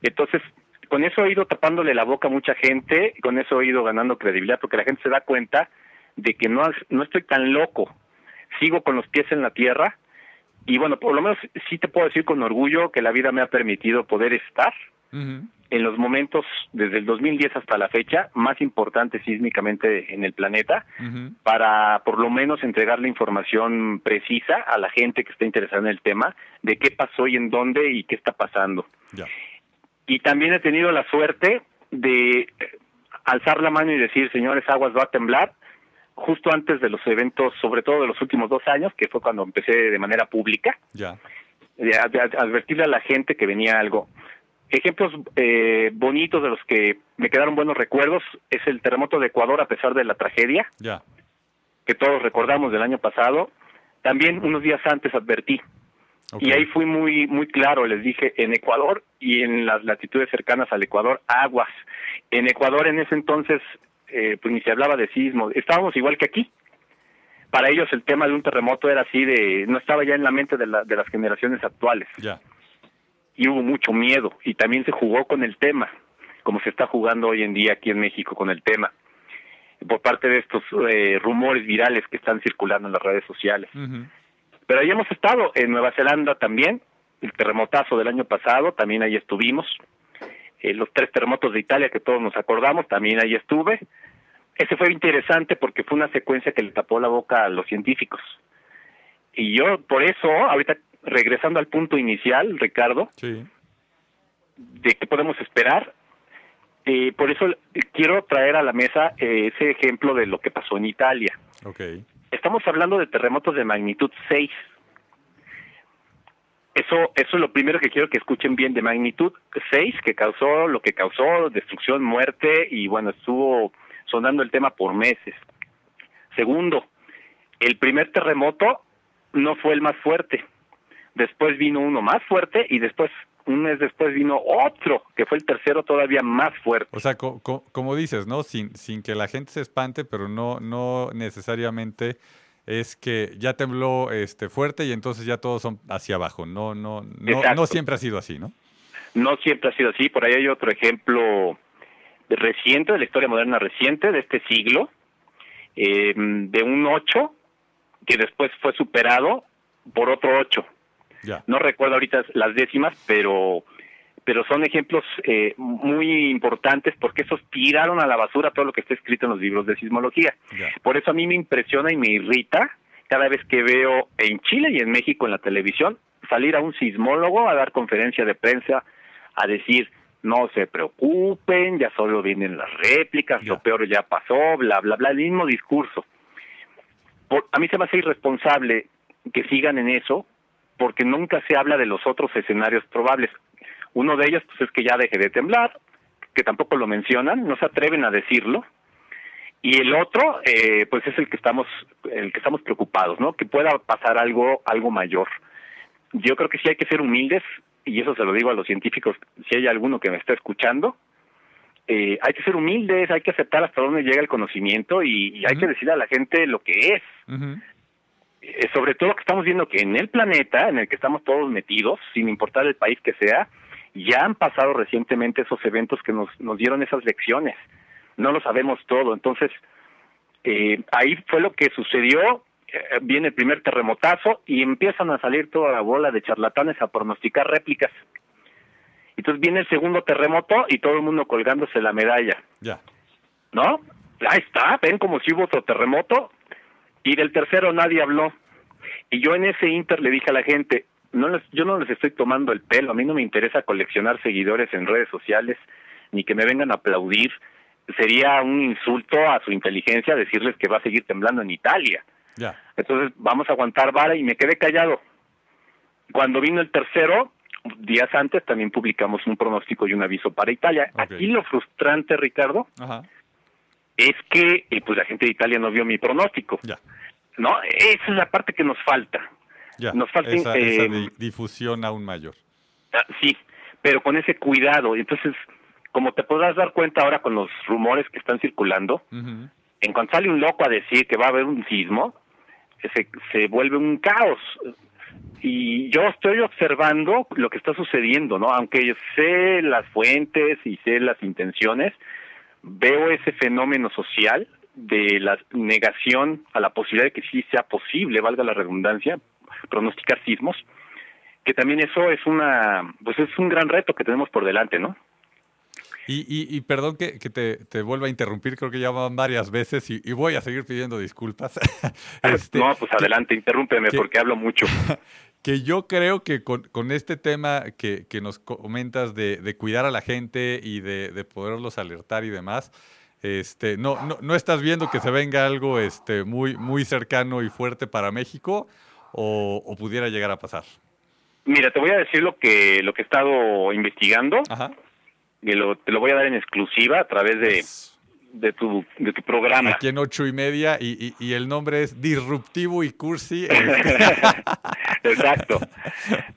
Speaker 3: Entonces, con eso he ido tapándole la boca a mucha gente, con eso he ido ganando credibilidad, porque la gente se da cuenta de que no, no estoy tan loco, sigo con los pies en la tierra, y bueno, por lo menos sí te puedo decir con orgullo que la vida me ha permitido poder estar en los momentos desde el 2010 hasta la fecha más importantes sísmicamente en el planeta para por lo menos entregar la información precisa a la gente que está interesada en el tema de qué pasó y en dónde y qué está pasando. Y también he tenido la suerte de alzar la mano y decir, señores, aguas va a temblar, justo antes de los eventos, sobre todo de los últimos dos años, que fue cuando empecé de manera pública,
Speaker 2: ya.
Speaker 3: de, advertirle a la gente que venía algo. Ejemplos eh, bonitos de los que me quedaron buenos recuerdos es el terremoto de Ecuador a pesar de la tragedia,
Speaker 2: ya.
Speaker 3: que todos recordamos del año pasado. También unos días antes advertí. Y ahí fui muy muy claro, les dije, en Ecuador y en las latitudes cercanas al Ecuador, aguas. En Ecuador en ese entonces eh, pues ni se hablaba de sismo, estábamos igual que aquí. Para ellos el tema de un terremoto era así de, no estaba ya en la mente de, de las generaciones actuales.
Speaker 2: Ya.
Speaker 3: Y hubo mucho miedo y también se jugó con el tema, como se está jugando hoy en día aquí en México con el tema, por parte de estos eh, rumores virales que están circulando en las redes sociales. Pero ahí hemos estado, en Nueva Zelanda también, el terremotazo del año pasado, también ahí estuvimos. Eh, los tres terremotos de Italia que todos nos acordamos, también ahí estuve. Ese fue interesante porque fue una secuencia que le tapó la boca a los científicos. Y yo, por eso, ahorita regresando al punto inicial, Ricardo, de qué podemos esperar, eh, por eso quiero traer a la mesa eh, ese ejemplo de lo que pasó en Italia.
Speaker 2: Okay.
Speaker 3: Estamos hablando de terremotos de magnitud 6 eso, eso es lo primero que quiero que escuchen bien de magnitud 6, que causó lo que causó, destrucción, muerte, y bueno, estuvo sonando el tema por meses. Segundo, el primer terremoto no fue el más fuerte. Después vino uno más fuerte y después, un mes después vino otro, que fue el tercero todavía más fuerte.
Speaker 2: O sea, como dices, ¿no? Sin, sin que la gente se espante, pero no, no necesariamente es que ya tembló este fuerte y entonces ya todos son hacia abajo. No, no, no, no siempre ha sido así, ¿no?
Speaker 3: No siempre ha sido así. Por ahí hay otro ejemplo reciente, de la historia moderna reciente de este siglo, eh, de un 8 que después fue superado por otro 8.
Speaker 2: Ya.
Speaker 3: No recuerdo ahorita las décimas, pero pero son ejemplos eh, muy importantes porque esos tiraron a la basura todo lo que está escrito en los libros de sismología. Por eso a mí me impresiona y me irrita cada vez que veo en Chile y en México en la televisión salir a un sismólogo a dar conferencia de prensa a decir no se preocupen, ya solo vienen las réplicas, lo peor ya pasó, bla, bla, bla, el mismo discurso. a mí se me hace irresponsable que sigan en eso, porque nunca se habla de los otros escenarios probables. Uno de ellos pues, es que ya deje de temblar, que tampoco lo mencionan, no se atreven a decirlo. Y el otro, eh, pues es el que estamos, el que estamos preocupados, ¿no? Que pueda pasar algo, algo mayor. Yo creo que sí hay que ser humildes y eso se lo digo a los científicos, si hay alguno que me está escuchando, eh, hay que ser humildes, hay que aceptar hasta dónde llega el conocimiento y, hay que decir a la gente lo que es. Eh, sobre todo que estamos viendo que en el planeta en el que estamos todos metidos, sin importar el país que sea, ya han pasado recientemente esos eventos que nos, nos dieron esas lecciones. No lo sabemos todo. Entonces, eh, ahí fue lo que sucedió eh, viene el primer terremotazo y empiezan a salir toda la bola de charlatanes a pronosticar réplicas. Entonces viene el segundo terremoto y todo el mundo colgándose la medalla.
Speaker 2: Ya.
Speaker 3: ¿No? Ahí está, ven como si hubo otro terremoto y del tercero nadie habló. Y yo en ese inter le dije a la gente, no les, yo no les estoy tomando el pelo, a mí no me interesa coleccionar seguidores en redes sociales ni que me vengan a aplaudir. Sería un insulto a su inteligencia decirles que va a seguir temblando en Italia. Entonces vamos a aguantar vara y me quedé callado. Cuando vino el tercero, días antes también publicamos un pronóstico y un aviso para Italia. Aquí lo frustrante, Ricardo, es que eh, pues la gente de Italia no vio mi pronóstico. ¿No? Esa es la parte que nos falta. Nos falta
Speaker 2: esa, eh, difusión aún mayor.
Speaker 3: Ah, sí, pero con ese cuidado. Entonces, como te podrás dar cuenta ahora con los rumores que están circulando, en cuanto sale un loco a decir que va a haber un sismo, se, se vuelve un caos. Y yo estoy observando lo que está sucediendo, ¿no? Aunque sé las fuentes y sé las intenciones, veo ese fenómeno social de la negación a la posibilidad de que sí sea posible, valga la redundancia, pronosticar sismos, que también eso es una, pues es un gran reto que tenemos por delante, ¿no?
Speaker 2: Y, perdón que, te, vuelva a interrumpir, creo que ya van varias veces y, voy a seguir pidiendo disculpas.
Speaker 3: Este, no, pues adelante, interrúmpeme porque hablo mucho.
Speaker 2: Que yo creo que con, este tema que, nos comentas de, cuidar a la gente y de, poderlos alertar y demás, este, no, no, estás viendo que se venga algo este, muy, muy cercano y fuerte para México o, pudiera llegar a pasar?
Speaker 3: Mira, te voy a decir lo que, lo que he estado investigando. Ajá lo, te lo voy a dar en exclusiva a través de, de, tu, de tu programa.
Speaker 2: Aquí en ocho y media y, y, el nombre es Disruptivo y Cursi.
Speaker 3: Exacto.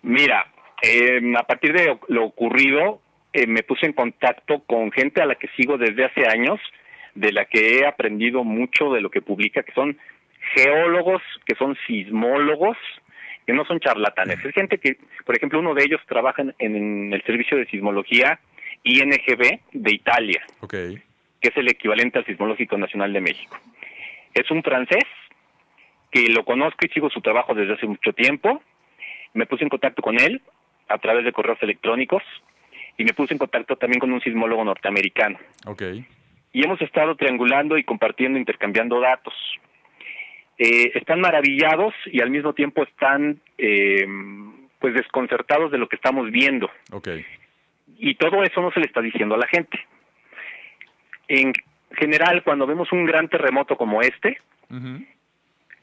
Speaker 3: Mira, em, a partir de lo ocurrido, eh, me puse en contacto con gente a la que sigo desde hace años, de la que he aprendido mucho de lo que publica, que son geólogos, que son sismólogos, que no son charlatanes. Es gente que, por ejemplo, uno de ellos trabaja en el servicio de sismología INGB de Italia,
Speaker 2: que
Speaker 3: es el equivalente al Sismológico Nacional de México. Es un francés que lo conozco y sigo su trabajo desde hace mucho tiempo. Me puse en contacto con él a través de correos electrónicos y me puse en contacto también con un sismólogo norteamericano.
Speaker 2: Okay.
Speaker 3: Y hemos estado triangulando y compartiendo, intercambiando datos. Eh, están maravillados y al mismo tiempo están eh, pues desconcertados de lo que estamos viendo.
Speaker 2: Okay.
Speaker 3: Y todo eso no se le está diciendo a la gente. En general, cuando vemos un gran terremoto como este,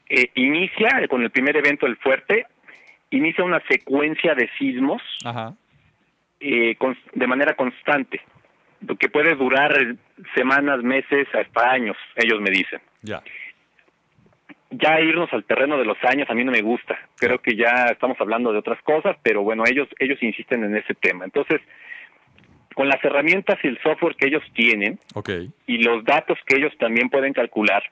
Speaker 3: eh, inicia con el primer evento, el fuerte, inicia una secuencia de sismos eh, de manera constante, que puede durar semanas, meses, hasta años, ellos me dicen.
Speaker 2: Ya.
Speaker 3: Ya irnos al terreno de los años a mí no me gusta. Creo que ya estamos hablando de otras cosas, pero bueno, ellos ellos insisten en ese tema. Entonces, con las herramientas y el software que ellos tienen y los datos que ellos también pueden calcular,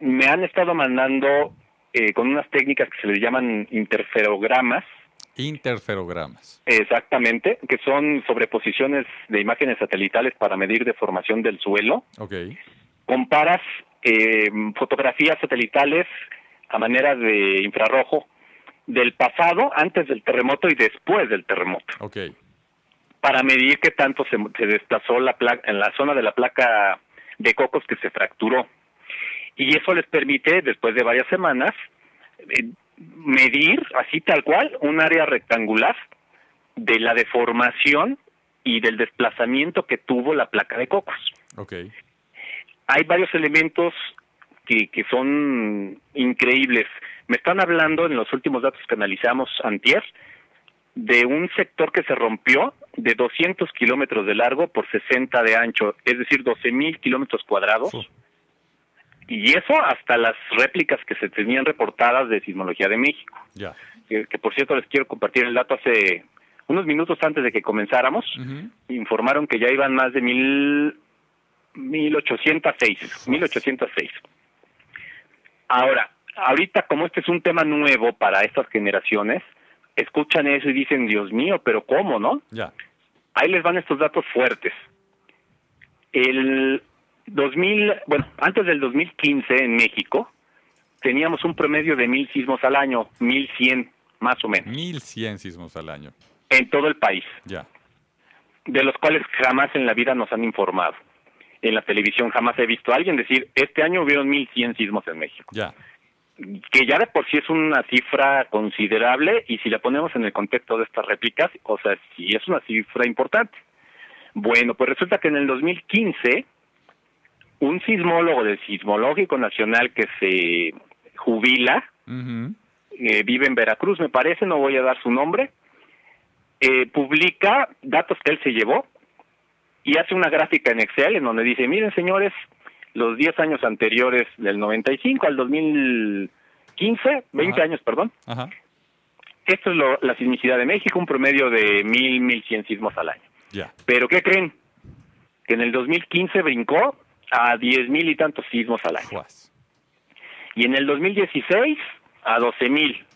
Speaker 3: me han estado mandando eh, con unas técnicas que se les llaman interferogramas.
Speaker 2: Interferogramas.
Speaker 3: Exactamente, que son sobreposiciones de imágenes satelitales para medir deformación del suelo.
Speaker 2: Okay.
Speaker 3: Comparas eh, fotografías satelitales a manera de infrarrojo del pasado, antes del terremoto y después del terremoto.
Speaker 2: Okay
Speaker 3: para medir qué tanto se, desplazó la placa, en la zona de la placa de cocos que se fracturó. Y eso les permite, después de varias semanas, eh, medir, así tal cual, un área rectangular de la deformación y del desplazamiento que tuvo la placa de cocos.
Speaker 2: Okay.
Speaker 3: Hay varios elementos que, que son increíbles. Me están hablando en los últimos datos que analizamos antier de un sector que se rompió de 200 kilómetros de largo por 60 de ancho, es decir, 12 mil kilómetros cuadrados. Y eso hasta las réplicas que se tenían reportadas de Sismología de México.
Speaker 2: Ya.
Speaker 3: Que, que, por cierto les quiero compartir el dato hace unos minutos antes de que comenzáramos. Informaron que ya iban más de mil, 1806, 1806. Ahora, ahorita como este es un tema nuevo para estas generaciones, escuchan eso y dicen, Dios mío, pero ¿cómo, no?
Speaker 2: Ya.
Speaker 3: Ahí les van estos datos fuertes. El 2000, bueno, antes del 2015 en México teníamos un promedio de mil sismos al año, mil cien más o menos.
Speaker 2: Mil cien sismos al año.
Speaker 3: En todo el país.
Speaker 2: Ya.
Speaker 3: De los cuales jamás en la vida nos han informado. En la televisión jamás he visto a alguien decir, este año hubieron mil cien sismos en México.
Speaker 2: Ya
Speaker 3: que ya de por sí es una cifra considerable y si la ponemos en el contexto de estas réplicas, o sea, sí es una cifra importante. Bueno, pues resulta que en el 2015 un sismólogo del Sismológico Nacional que se jubila, eh, vive en Veracruz, me parece, no voy a dar su nombre, eh, publica datos que él se llevó y hace una gráfica en Excel en donde dice, miren señores, los 10 años anteriores del 95 al 2015, 20 años, perdón.
Speaker 2: Ajá.
Speaker 3: Esto es lo, la sismicidad de México, un promedio de 1000, 1100 sismos al año.
Speaker 2: Ya.
Speaker 3: Pero ¿qué creen? Que en el 2015 brincó a 10 mil y tantos sismos al año.
Speaker 2: Juas.
Speaker 3: Y en el 2016 a 12 mil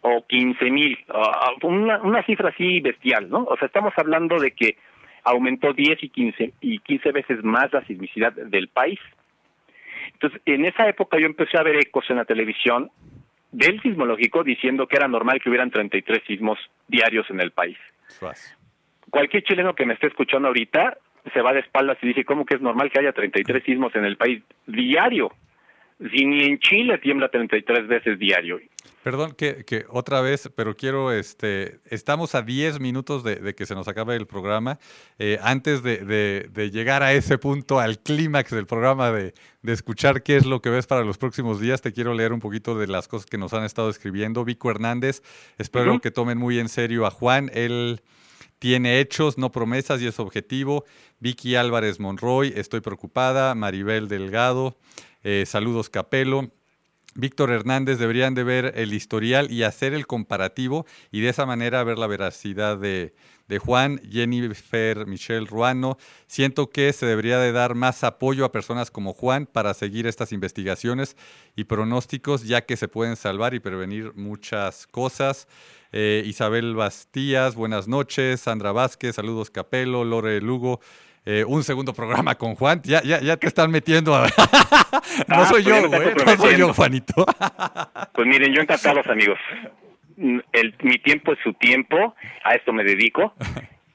Speaker 3: o 15 mil, una, una cifra así bestial, ¿no? O sea, estamos hablando de que aumentó 10 y 15, y 15 veces más la sismicidad del país. Entonces, en esa época yo empecé a ver ecos en la televisión del sismológico diciendo que era normal que hubieran 33 sismos diarios en el país.
Speaker 2: Juas.
Speaker 3: Cualquier chileno que me esté escuchando ahorita se va de espaldas y dice, ¿cómo que es normal que haya 33 sismos en el país diario? Si ni en Chile tiembla 33 veces diario.
Speaker 2: Perdón que, que, otra vez, pero quiero, este, estamos a 10 minutos de, de, que se nos acabe el programa. Eh, antes de, de, de, llegar a ese punto, al clímax del programa, de, escuchar qué es lo que ves para los próximos días, te quiero leer un poquito de las cosas que nos han estado escribiendo. Vico Hernández, espero uh -huh. que tomen muy en serio a Juan. Él tiene hechos, no promesas y es objetivo. Vicky Álvarez Monroy, estoy preocupada. Maribel Delgado, eh, saludos Capelo. Víctor Hernández deberían de ver el historial y hacer el comparativo y de esa manera ver la veracidad de, de, Juan, Jennifer Michelle Ruano. Siento que se debería de dar más apoyo a personas como Juan para seguir estas investigaciones y pronósticos ya que se pueden salvar y prevenir muchas cosas. Eh, Isabel Bastías, buenas noches. Sandra Vázquez, saludos Capelo. Lore Lugo, eh, un segundo programa con Juan. Ya, ya, ya te están metiendo a... no
Speaker 3: ah,
Speaker 2: soy
Speaker 3: pues
Speaker 2: yo, güey. No soy yo, Juanito.
Speaker 3: pues miren, yo encantados, amigos. El, mi tiempo es su tiempo, a esto me dedico.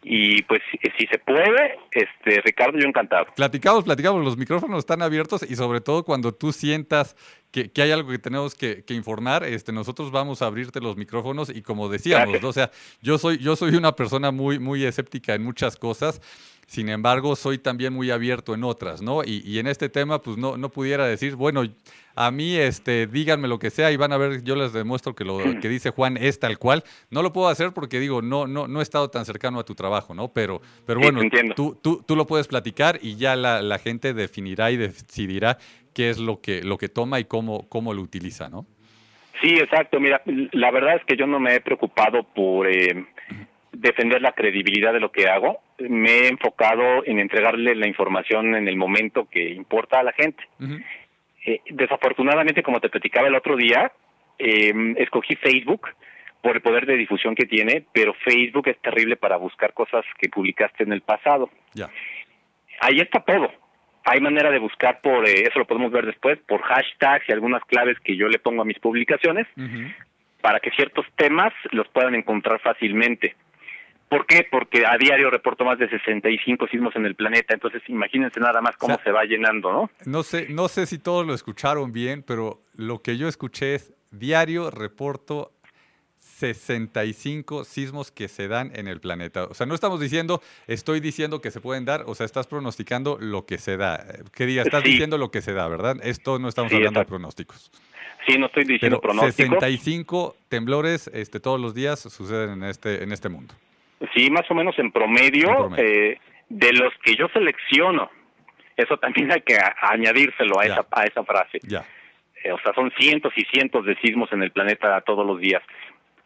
Speaker 3: Y pues si se puede, este Ricardo, yo encantado.
Speaker 2: Platicamos, platicamos, los micrófonos están abiertos y sobre todo cuando tú sientas que, que hay algo que tenemos que, que, informar, este, nosotros vamos a abrirte los micrófonos y como decíamos, ¿no? o sea, yo soy, yo soy una persona muy, muy escéptica en muchas cosas. Sin embargo, soy también muy abierto en otras, ¿no? Y, y, en este tema, pues no, no pudiera decir, bueno, a mí, este, díganme lo que sea y van a ver, yo les demuestro que lo que dice Juan es tal cual. No lo puedo hacer porque digo, no, no, no he estado tan cercano a tu trabajo, ¿no? Pero, pero bueno, tú, tú, tú, lo puedes platicar y ya la, la, gente definirá y decidirá qué es lo que, lo que toma y cómo, cómo lo utiliza, ¿no?
Speaker 3: Sí, exacto. Mira, la verdad es que yo no me he preocupado por eh, defender la credibilidad de lo que hago. Me he enfocado en entregarle la información en el momento que importa a la gente. Uh -huh. eh, desafortunadamente, como te platicaba el otro día, eh, escogí Facebook por el poder de difusión que tiene, pero Facebook es terrible para buscar cosas que publicaste en el pasado.
Speaker 2: Ya.
Speaker 3: Ahí está todo. Hay manera de buscar por, eh, eso lo podemos ver después, por hashtags y algunas claves que yo le pongo a mis publicaciones, uh -huh. para que ciertos temas los puedan encontrar fácilmente ¿Por qué? Porque a diario reporto más de 65 sismos en el planeta, entonces imagínense nada más cómo se va llenando, ¿no?
Speaker 2: No sé, no sé si todos lo escucharon bien, pero lo que yo escuché es diario reporto 65 sismos que se dan en el planeta. O sea, no estamos diciendo, estoy diciendo que se pueden dar, o sea, estás pronosticando lo que se da. ¿Qué diga? Estás diciendo lo que se da, ¿verdad? Esto no estamos hablando de pronósticos.
Speaker 3: Sí, no estoy diciendo
Speaker 2: Pero
Speaker 3: pronósticos.
Speaker 2: 65 temblores este, todos los días suceden en este, en este mundo.
Speaker 3: Sí, más o menos en promedio,
Speaker 2: En promedio.
Speaker 3: Eh, de los que yo selecciono. Eso también hay que a- añadírselo a
Speaker 2: Ya.
Speaker 3: esa, a esa frase.
Speaker 2: Ya.
Speaker 3: Eh, o sea, son cientos y cientos de sismos en el planeta todos los días.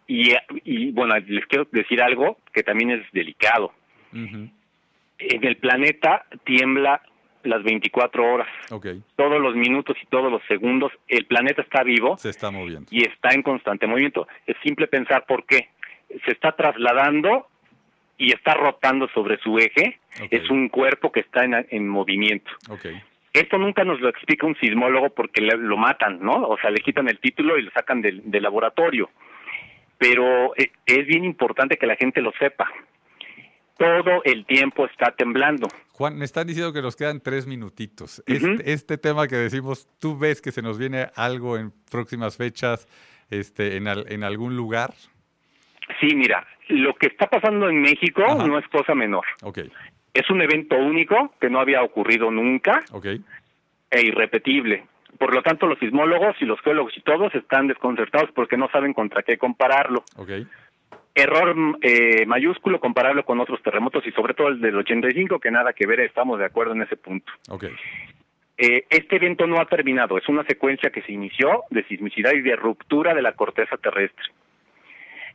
Speaker 3: Y, y bueno, les quiero decir algo que también es delicado. En el planeta tiembla las 24 horas, todos los minutos y todos los segundos. El planeta está vivo
Speaker 2: se está moviendo.
Speaker 3: y está en constante movimiento. Es simple pensar por qué. Se está trasladando y está rotando sobre su eje. Es un cuerpo que está en, en movimiento.
Speaker 2: Ok,
Speaker 3: Esto nunca nos lo explica un sismólogo porque le- lo matan, ¿no? O sea, le quitan el título y lo sacan del, del laboratorio. Pero eh, es bien importante que la gente lo sepa. Todo el tiempo está temblando.
Speaker 2: Juan, me están diciendo que nos quedan tres minutitos. Este, este tema que decimos, ¿tú ves que se nos viene algo en próximas fechas este, en, al- en algún lugar?
Speaker 3: Sí, mira, lo que está pasando en México
Speaker 2: Ajá.
Speaker 3: no es cosa menor.
Speaker 2: Ok,
Speaker 3: Es un evento único que no había ocurrido nunca
Speaker 2: ok,
Speaker 3: e irrepetible. Por lo tanto, los sismólogos y los geólogos y todos están desconcertados porque no saben contra qué compararlo.
Speaker 2: ok,
Speaker 3: Error eh, mayúsculo compararlo con otros terremotos y sobre todo el del 85, que nada que ver, estamos de acuerdo en ese punto. Eh, este evento no ha terminado, es una secuencia que se inició de sismicidad y de ruptura de la corteza terrestre.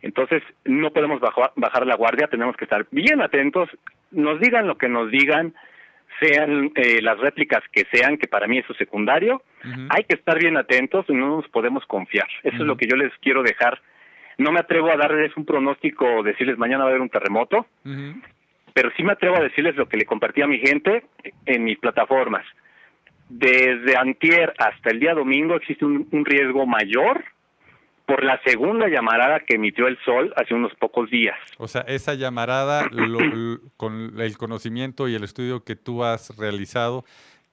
Speaker 3: Entonces, no podemos bajar la guardia, tenemos que estar bien atentos, nos digan lo que nos digan, sean eh, las réplicas que sean, que para mí eso es secundario, hay que estar bien atentos y no nos podemos confiar. Eso es lo que yo les quiero dejar. No me atrevo a darles un pronóstico, decirles mañana va a haber un terremoto, pero sí me atrevo a decirles lo que le compartí a mi gente en mis plataformas. Desde antier hasta el día domingo existe un, un riesgo mayor por la segunda llamarada que emitió el sol hace unos pocos días.
Speaker 2: O sea, esa llamarada, lo- l- con el conocimiento y el estudio que tú has realizado,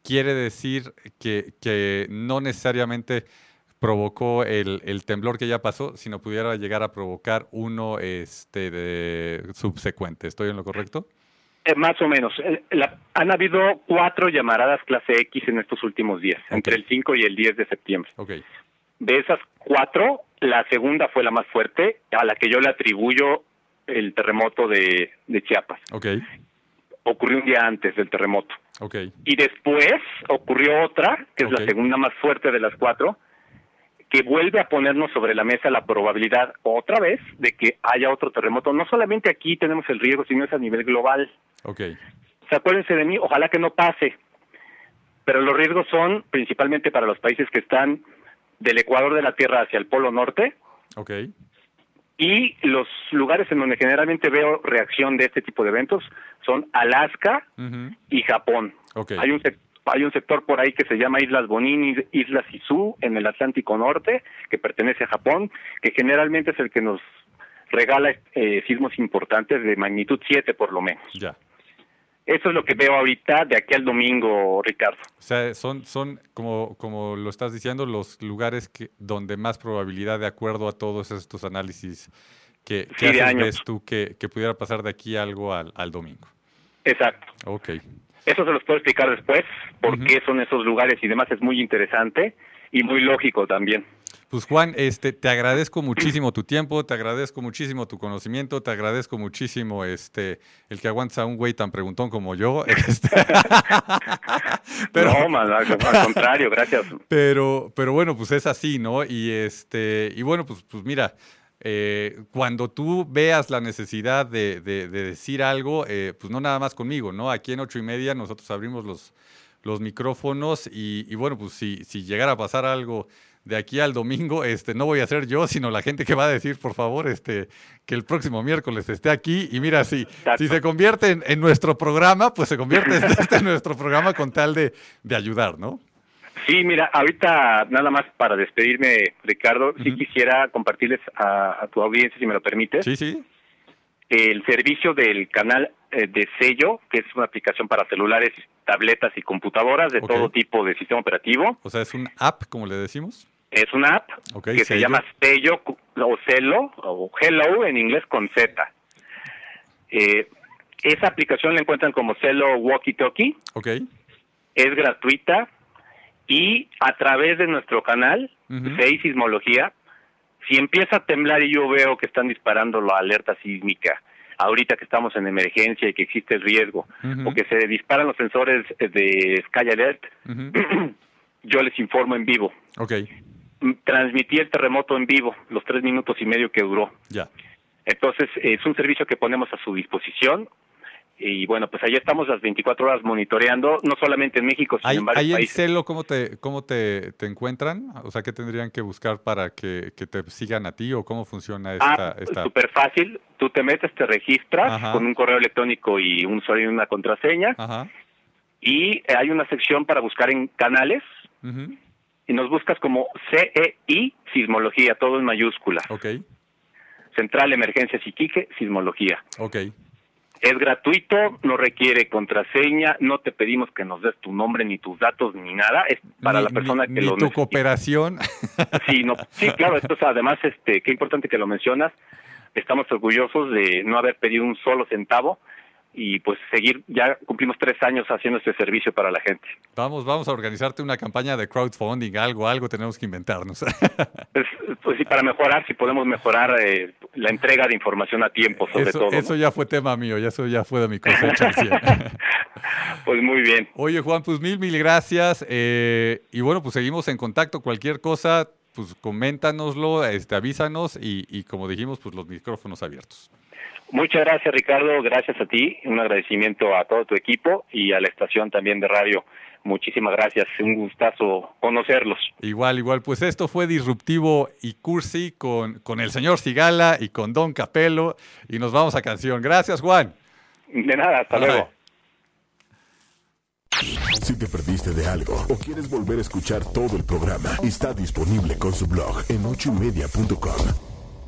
Speaker 2: quiere decir que, que no necesariamente provocó el, el temblor que ya pasó, sino pudiera llegar a provocar uno este, de, subsecuente. ¿Estoy en lo correcto?
Speaker 3: Eh, más o menos. La- han habido cuatro llamaradas clase X en estos últimos días,
Speaker 2: Ok.
Speaker 3: entre el 5 y el 10 de septiembre.
Speaker 2: Ok,
Speaker 3: De esas cuatro, la segunda fue la más fuerte, a la que yo le atribuyo el terremoto de, de Chiapas.
Speaker 2: ok,
Speaker 3: Ocurrió un día antes del terremoto.
Speaker 2: ok,
Speaker 3: Y después ocurrió otra, que es la segunda más fuerte de las cuatro, que vuelve a ponernos sobre la mesa la probabilidad otra vez de que haya otro terremoto. No solamente aquí tenemos el riesgo, sino es a nivel global.
Speaker 2: ok,
Speaker 3: O sea, acuérdense de mí, ojalá que no pase. Pero los riesgos son principalmente para los países que están del ecuador de la Tierra hacia el Polo Norte
Speaker 2: ok,
Speaker 3: y los lugares en donde generalmente veo reacción de este tipo de eventos son Alaska y Japón.
Speaker 2: ok,
Speaker 3: Hay un hay un sector por ahí que se llama Islas Bonin, Is- Islas Izu, en el Atlántico Norte, que pertenece a Japón, que generalmente es el que nos regala eh, sismos importantes de magnitud 7 por lo menos.
Speaker 2: ya.
Speaker 3: Eso es lo que veo ahorita de aquí al domingo, Ricardo.
Speaker 2: O sea, son, son como, como lo estás diciendo, los lugares que, donde más probabilidad, de acuerdo a todos estos análisis que, que
Speaker 3: Sí,
Speaker 2: haces, ves tú que, que pudiera pasar de aquí algo al, al domingo.
Speaker 3: Exacto.
Speaker 2: Ok.
Speaker 3: Eso se los puedo explicar después, por qué son esos lugares y demás. Es muy interesante y muy lógico también.
Speaker 2: Pues Juan, este, te agradezco muchísimo tu tiempo, te agradezco muchísimo tu conocimiento, te agradezco muchísimo este, el que aguantas a un güey tan preguntón como yo. este. pero,
Speaker 3: no, man, al, al contrario, gracias.
Speaker 2: Pero, pero bueno, pues es así, ¿no? Y este, y bueno, pues, pues mira, eh, cuando tú veas la necesidad de, de- de decir algo, eh, pues no nada más conmigo, ¿no? Aquí en ocho y media nosotros abrimos los, los micrófonos y, y bueno, pues si, si llegara a pasar algo de aquí al domingo, este, no voy a ser yo, sino la gente que va a decir, por favor, este, que el próximo miércoles esté aquí. Y mira, si,
Speaker 3: Exacto.
Speaker 2: si se convierte en, en nuestro programa, pues se convierte en este nuestro programa con tal de, de ayudar, ¿no?
Speaker 3: Sí, mira, ahorita nada más para despedirme, Ricardo, sí
Speaker 2: Ujú.
Speaker 3: quisiera compartirles a, a tu audiencia, si me lo permites,
Speaker 2: Sí, sí.
Speaker 3: el servicio del canal eh, de sello, que es una aplicación para celulares, tabletas y computadoras de todo tipo de sistema operativo.
Speaker 2: O sea, es un app, como le decimos.
Speaker 3: Es una app que se llama Sello o Celo o Hello en inglés con Z. Eh, esa aplicación la encuentran como Celo Walkie Talkie,
Speaker 2: Ok.
Speaker 3: es gratuita y a través de nuestro canal,
Speaker 2: Ujú.
Speaker 3: Sei Sismología, si empieza a temblar y yo veo que están disparando la alerta sísmica, ahorita que estamos en emergencia y que existe el riesgo, o que se disparan los sensores de Sky Alert, yo les informo en vivo.
Speaker 2: Ok,
Speaker 3: Mm, Transmití el terremoto en vivo, los tres minutos y medio que duró.
Speaker 2: ya.
Speaker 3: Entonces, es un servicio que ponemos a su disposición. Y bueno, pues ahí estamos las 24 horas monitoreando, no solamente en México, sino en varios
Speaker 2: ahí en
Speaker 3: países.
Speaker 2: Celo, ¿cómo te, cómo te, te encuentran? O sea, ¿qué tendrían que buscar para que, que te sigan a ti o cómo funciona esta?
Speaker 3: Ah,
Speaker 2: esta...
Speaker 3: súper fácil. Tú te metes, te registras
Speaker 2: Ajá.
Speaker 3: con un correo electrónico y un usuario y una contraseña.
Speaker 2: Ajá.
Speaker 3: Y hay una sección para buscar en canales.
Speaker 2: ujú,
Speaker 3: Y nos buscas como CEI Sismología, todo en mayúscula.
Speaker 2: Ok,
Speaker 3: Central Emergencias Iquique Sismología.
Speaker 2: ok.
Speaker 3: Es gratuito, no requiere contraseña, no te pedimos que nos des tu nombre ni tus datos ni nada, es para
Speaker 2: Ni-
Speaker 3: la persona
Speaker 2: ni-
Speaker 3: que
Speaker 2: ni
Speaker 3: lo
Speaker 2: tu cooperación.
Speaker 3: Sí, no, sí, claro, esto es además, este, qué importante que lo mencionas. Estamos orgullosos de no haber pedido un solo centavo y pues seguir, ya cumplimos tres años haciendo este servicio para la gente.
Speaker 2: Vamos, vamos a organizarte una campaña de crowdfunding, algo, algo tenemos que inventarnos.
Speaker 3: Pues, pues sí, para mejorar, si podemos mejorar eh, la entrega de información a tiempo, sobre
Speaker 2: eso
Speaker 3: todo. ¿no?
Speaker 2: eso ya fue tema mío, ya eso ya fue de mi cosecha.
Speaker 3: Pues muy bien.
Speaker 2: Oye, Juan, pues mil, mil gracias. eh, y bueno, pues seguimos en contacto. Cualquier cosa, pues coméntanoslo, este, avísanos y, y como dijimos, pues los micrófonos abiertos.
Speaker 3: Muchas gracias, Ricardo. Gracias a ti. Un agradecimiento a todo tu equipo y a la estación también de radio. Muchísimas gracias. Un gustazo conocerlos.
Speaker 2: Igual, igual, pues esto fue Disruptivo y Cursi con, con el señor Sigala y con Don Capelo. Y nos vamos a canción. Gracias, Juan.
Speaker 3: De nada, hasta
Speaker 2: Bye.
Speaker 3: luego.
Speaker 1: Si te perdiste de algo o quieres volver a escuchar todo el programa, está disponible con su blog en ochoymedia.com.